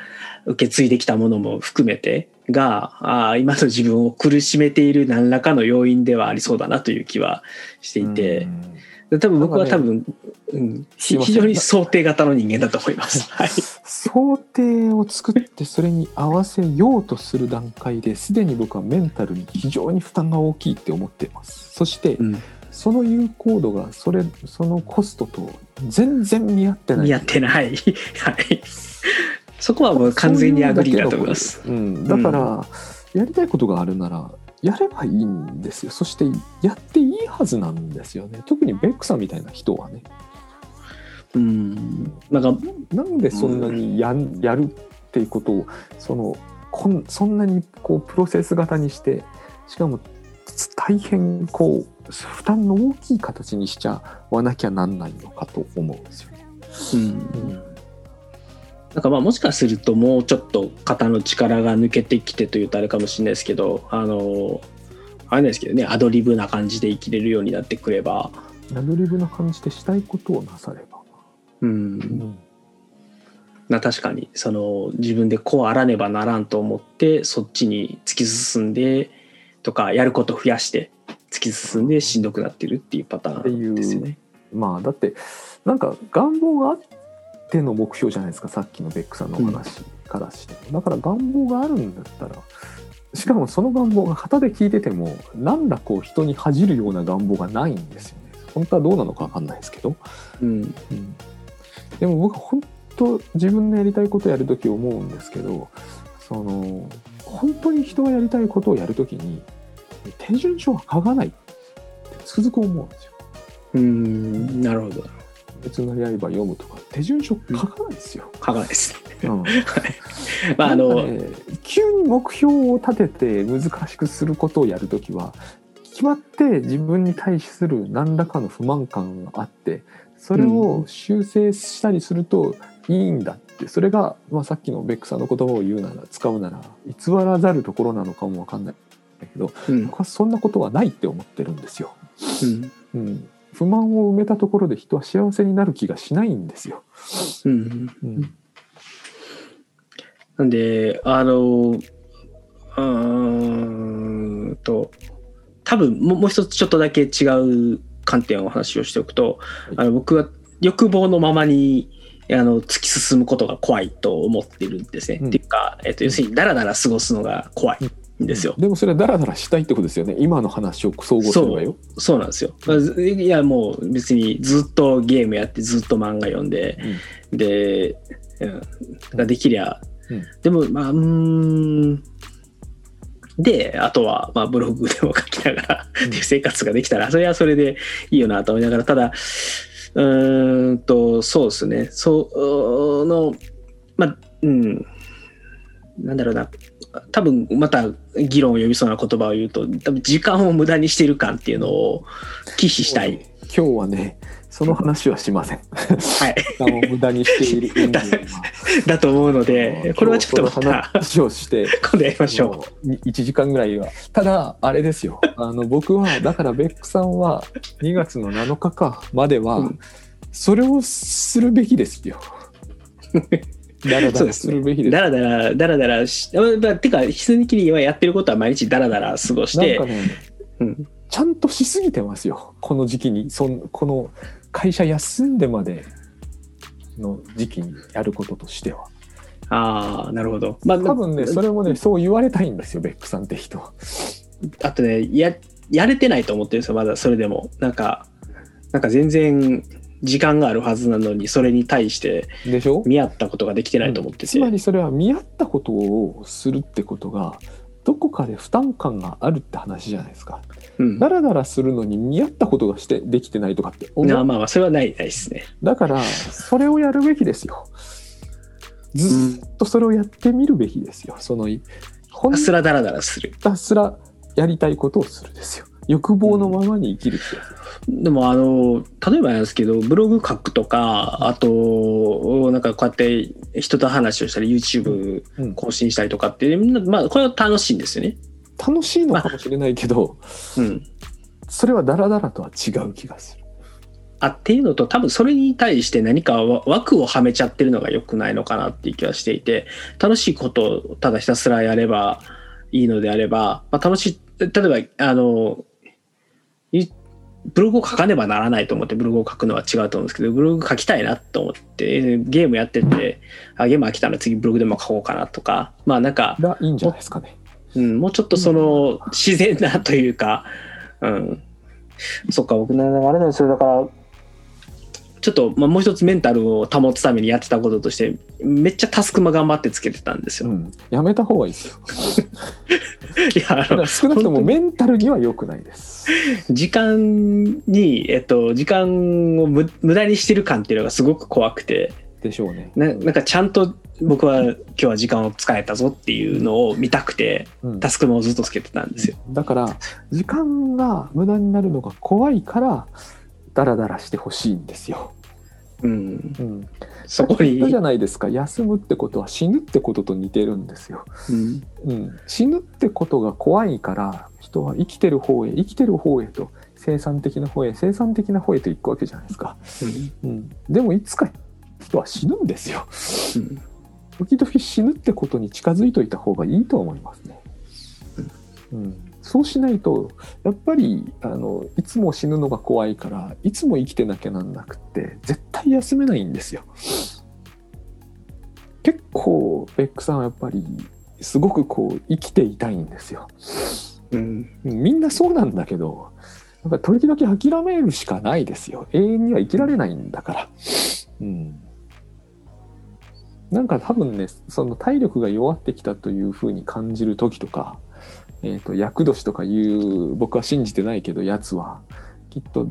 受け継いできたものも含めてがあー今の自分を苦しめている何らかの要因ではありそうだなという気はしていて。うん。多分僕は多分、うん、非常に想定型の人間だと思います。はい。想定を作ってそれに合わせようとする段階ですでに僕はメンタルに非常に負担が大きいって思っています。そして、うんその有効度がそれそのコストと全然見合ってない見合ってない。はい。そこはもう完全に agree だと思います。うん、だから、やりたいことがあるならやればいいんですよそしてやっていいはずなんですよね特にベックさんみたいな人はねうん。なんか、なんでそんなにや,、ん、やるっていうことをそのこんそんなにこうプロセス型にしてしかも大変こう負担の大きい形にしちゃわなきゃなんないのかと思うんですよね。うん。なんかまあもしかするともうちょっと肩の力が抜けてきてというとあれかもしれないですけど、あの、あれなんですけどね、アドリブな感じで生きれるようになってくれば、アドリブな感じでしたいことをなされば。う。うんんな確かにその自分でこうあらねばならんと思ってそっちに突き進んでとかやること増やして突き進んでしんどくなってるっていうパターンですよね。まあだってなんか願望があっての目標じゃないですかさっきのベックさんのお話からして、だから願望があるんだったらしかもその願望が旗で聞いててもなんだこう人に恥じるような願望がないんですよね。本当はどうなのか分かんないですけど、うん。うん、でも僕本当自分のやりたいことやるとき思うんですけどその本当に人がやりたいことをやるときに手順書は書かないってつくづく思うんですよ。うんなるほど。別の刃読むとか手順書書かないですよ。書かないです。うん。まああの、ね急に目標を立てて難しくすることをやるときは決まって自分に対する何らかの不満感があってそれを修正したりするといいんだってそれが、まあ、さっきのベックさんの言葉を言うなら使うなら偽らざるところなのかもわかんないけどうん。僕はそんなことはないって思ってるんですよ。うん。うん、不満を埋めたところで人は幸せになる気がしないんですよ。うん。うん。なんであのうーんと多分もうもう一つちょっとだけ違う観点をお話をしておくと、あの僕は欲望のままにあの突き進むことが怖いと思ってるんですね。うん。っていうか、えっと、要するにダラダラ過ごすのが怖い。んですよ。でもそれはダラダラしたいってことですよね。今の話を総合すればよ。そう。なんですよ。まあずいやもう別にずっとゲームやってずっと漫画読んで、で、うん、ができりゃ、うん。でもまあうーん。であとはまあブログでも書きながら、うん。っていう生活ができたらそれはそれでいいよなと思いながらただうーんとそうですね。そのまあうん。なんだろうな多分また議論を呼びそうな言葉を言うと多分時間を無駄にしてる感っていうのを忌避したい。今日はねその話はしません。はい、時間を無駄にしている演技だと思うのでこれはちょっとまた話をして今度やりましょう。もう1時間ぐらいはただあれですよあの僕はだからベックさんは2月の7日かまではうんそれをするべきですよ。だらだらそうでするべきです。だらだら、だらだらし、まあまあてか、ひつにきりはやってることは毎日だらだら過ごしてなんか、ねうん、ちゃんとしすぎてますよ。この時期に。そんこの会社休んでまでの時期にやることとしては。ああ、なるほど。まあ、多分ねそれもねそう言われたいんですよ。ベックさんって人。はあとね、や、やれてないと思ってるんですよ、まだそれでも。なんか、なんか全然時間があるはずなのに、それに対してでしょ？見合ったことができてないと思ってて。つまりそれは見合ったことをするってことがどこかで負担感があるって話じゃないですかうん。だらだらするのに見合ったことがしてできてないとかって思うまあそれはない、ないですね。だからそれをやるべきですよずっとそれをやってみるべきですよそのほんすらだらだらする。ひたすらやりたいことをするですよ欲望のままに生きるってやつ、でもあの例えばなんですけどブログ書くとかあとなんかこうやって人と話をしたり YouTube うん。更新したりとかってまあこれは楽しいんですよね。楽しいのかもしれないけどうん、それはダラダラとは違う気がする。あっていうのと多分それに対して何かわ枠をはめちゃってるのが良くないのかなっていう気はしていて楽しいことをただひたすらやればいいのであれば、まあ、楽しい例えばあのゆブログを書かねばならないと思ってブログを書くのは違うと思うんですけどブログ書きたいなと思ってゲームやっててあゲーム飽きたら次ブログでも書こうかなとかまあなんか、がいいんじゃないですかね。うん、もうちょっとその自然なというか、うん、そっか僕ねあれなんですよ。だからちょっと、まあ、もう一つメンタルを保つためにやってたこととしてめっちゃタスクマ頑張ってつけてたんですよ。うん、やめた方がいいですよ。いやあのら少なくともメンタルには良くないです。時間に、えっと、時間を無無駄にしてる感っていうのがすごく怖くてでしょうね。ななんかちゃんと僕は今日は時間を使えたぞっていうのを見たくてうんタスクマをずっとつけてたんですよ。だから時間が無駄になるのが怖いからダラダラしてほしいんですよ。うん、うん、そこに。じゃないですか。休むってことは死ぬってことと似てるんですよ。うん。うん、死ぬってことが怖いから人は生きてる方へ生きてる方へと生産的な方へ生産的な方へと行くわけじゃないですか。うん、でもいつか人は死ぬんですよ。うん。時々死ぬってことに近づいといた方がいいと思いますね。うん、そうしないとやっぱりあのいつも死ぬのが怖いからいつも生きてなきゃなんなくって絶対休めないんですよ。結構ベックさんはやっぱりすごくこう生きていたいんですよ。うんみんなそうなんだけどやっぱり時々諦めるしかないですよ永遠には生きられないんだからうんなんか多分ねその体力が弱ってきたというふうに感じる時とか、えー、と厄年とかいう僕は信じてないけどやつは。きっと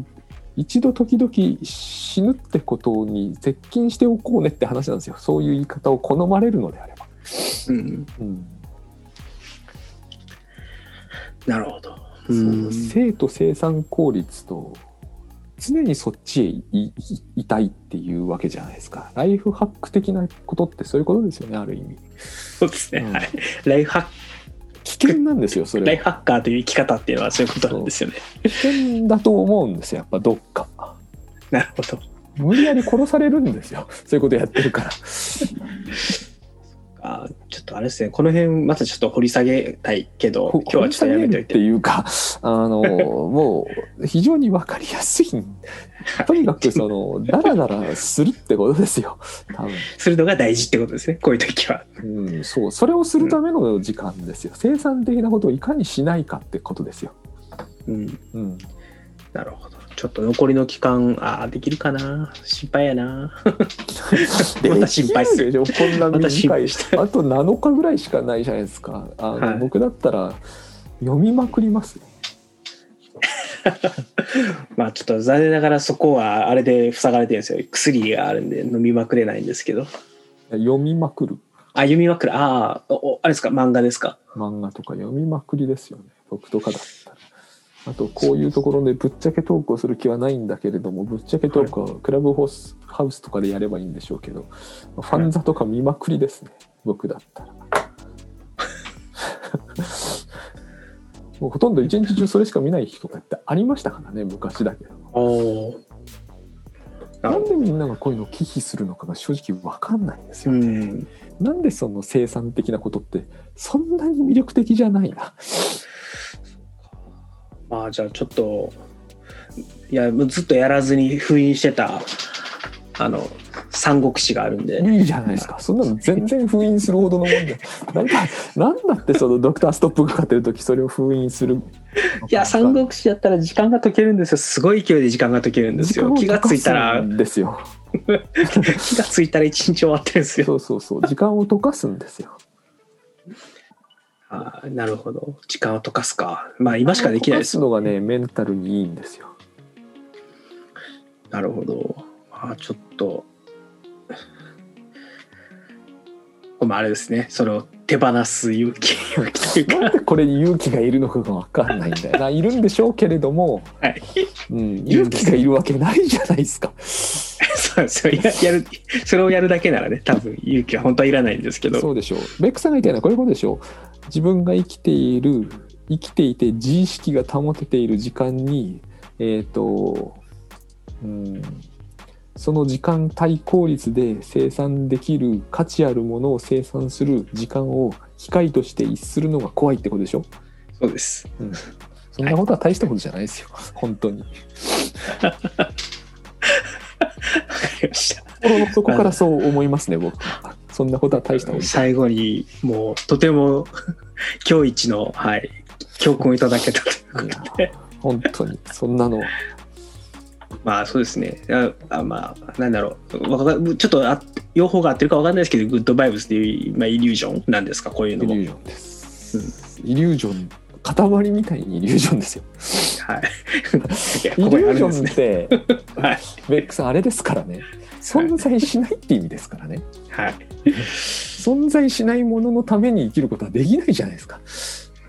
一度時々死ぬってことに接近しておこうねって話なんですよ。そういう言い方を好まれるのであれば、うんうん。なるほど。生と生産効率と常にそっちへいいいたいっていうわけじゃないですか。ライフハック的なことってそういうことですよねある意味。そうですね、うん。はい。ライフハッ危険なんですよそクライれフハッカーという生き方っていうのはそういうことなんですよね。危険だと思うんですよやっぱどっかなるほど。無理やり殺されるんですよそういうことやってるからあちょっとあれですね、この辺またちょっと掘り下げたいけど、ほ今日はちょっとやめといってて。いうか あのもう非常に分かりやすい とにかくそのダラダラするってことですよ。多分。するのが大事ってことですね、こういう時は。うん、そう。それをするための時間ですよ、生産的なことをいかにしないかってことですよ、うん、うん、なるほど。ちょっと残りの期間、ああ、できるかな。心配やな。また心配するこんな短い配して。あと7日ぐらいしかないじゃないですかあの、はい僕だったら読みまくりますよ まあちょっと残念ながらそこはあれで塞がれてるんですよ。薬があるんで飲みまくれないんですけど。読みまくるあ、読みまくる。ああ、あれですか、漫画ですか？漫画とか読みまくりですよね僕とかだあとこういうところでぶっちゃけトークをする気はないんだけれどもぶっちゃけトークはクラブホスハウスとかでやればいいんでしょうけどファンザとか見まくりですね僕だったら もうほとんど一日中それしか見ない日とかってありましたからね昔だけど。ななんでみんながこういうのを忌避するのかが正直わかんないんですど。よ、うん。なんでその生産的なことってそんなに魅力的じゃないなまあじゃあちょっといやもうずっとやらずに封印してたあの三国志があるんで。いいじゃないですか。そんなの全然封印するほどのもんで なんかなんだってそのドクターストップがかってる時それを封印する。いや三国志やったら時間が解けるんですよ。すごい勢いで時間が解けるんですよ。気がついたら。んですよ。気がついたら一日終わってるんですよ。そうそうそう。時間を溶かすんですよあーなるほど。時間を溶かすか。まあ今しかできないです溶かすのがねメンタルにいいんですよ。なるほど。まあちょっと。まああれですね。それを手放す勇気勇気というか。なんでこれに勇気がいるのかが分かんないんだよ。ないるんでしょうけれども、はい。うん、勇気がいるわけないじゃないですか。そうですよ。ややるそれをやるだけならね多分勇気は本当はいらないんですけど。そうでしょう。ベックさんが言ったようなこういうことでしょう自分が生きている生きていて自意識が保てている時間にえっ、とうんその時間対効率で生産できる価値あるものを生産する時間を機械として逸するのが怖いってことでしょ、そうです。そんなことは大したことじゃないですよ本当に。わかりました。心の底からそう思いますね僕。はそんなことは大したこと最後にもうとても 今日一の、はい、教訓をいただけたということで。本当にそんなのまあそうですね。ああまあ、なんだろう。ちょっとあ用法が合ってるかわかんないですけど、グッドバイブスっていう、まあ、イリュージョンなんですか、こういうのも。イリュージョンです、イリュージョン塊みたいにイリュージョンですよはい。イリュージョンね。って はい。ベックさんあれですからね存在しないって意味ですからね。はい。存在しないもののために生きることはできないじゃないですか。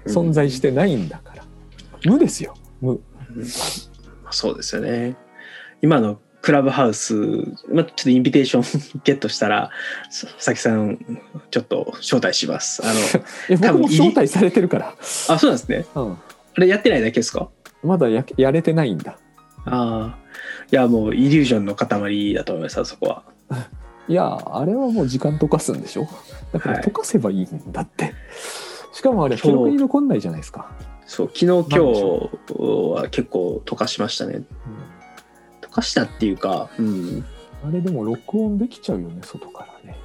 存在してないんだから。無ですよ。無。うん。そうですよね。今のクラブハウス、まあ、ちょっとインビテーション ゲットしたら、さ佐々木さん、ちょっと招待します。あの、多分招待されてるから、あ、そうなんですね。うん、あれやってないだけですか？まだややれてないんだああ。いや、もうイリュージョンの塊だと思います、あそこは。いやあれはもう時間溶かすんでしょ？だからはい溶かせばいいんだって、しかもあれ記録に残んないじゃないですか、そう、昨日、今日は結構溶かしましたね。溶かしたっていうか、うん、うんあれでも録音できちゃうよね外からね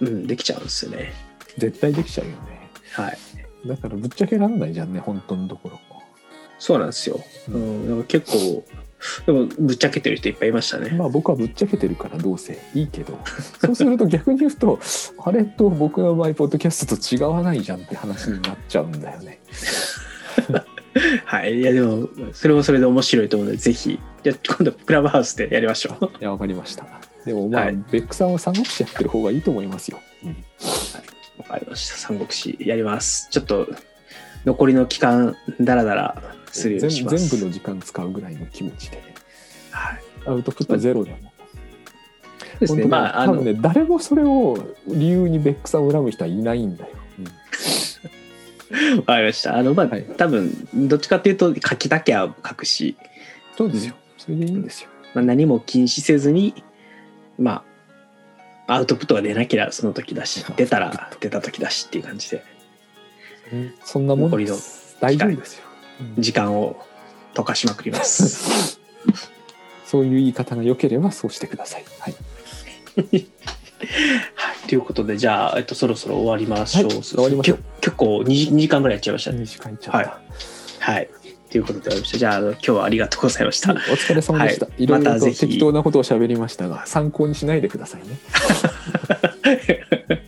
うん、できちゃうんですよね。絶対できちゃうよねはい。だからぶっちゃけらんないじゃんね本当のところそうなんですよ。ううん結構、でも、ぶっちゃけてる人いっぱいいましたね。まあ僕はぶっちゃけてるからどうせいいけどそうすると逆に言うと あれと僕の場合ポッドキャストと違わないじゃんって話になっちゃうんだよね はい。いや、でも、それもそれで面白いと思うので、ぜひ、じゃあ今度、クラブハウスでやりましょう。いやわかりましたでもまあ、はいベックさんは三国志やってる方がいいと思いますよ、うんわかりました。三国志やります。ちょっと、残りの期間、だらだら全全部の時間使うぐらいの気持ちでね。はい。アウトプットゼロでも。ですね。まあ、あの、多分ね誰もそれを理由にベックさんを恨む人はいないんだよ、わかりました。あの、まあ、はい。多分、どっちかっていうと、書きだけは書くし、そうですよ。それでいいんですよ。まあ、何も禁止せずに、まあ、アウトプットが出なければその時だし出たら出た時だしっていう感じで、そんなもんです。大丈夫ですよ、うん時間を溶かしまくります。そういう言い方が良ければそうしてください。はい。はい。ということで、じゃあ、えっと、そろそろ終わりましょう。はい終わりましょうけ結構2時、2時間ぐらいやっちゃいましたね。2時間いっちゃった。はいはい。ということで。じゃあ、今日はありがとうございました。お疲れ様でした。はいいろいろと適当なことを喋りましたが、参考にしないでくださいね。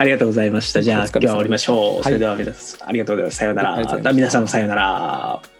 はい。ありがとうございました。じゃあ、今日は終わりましょう。はいそれでは皆さん、ありがとうございます。さようなら。皆さんもさようなら。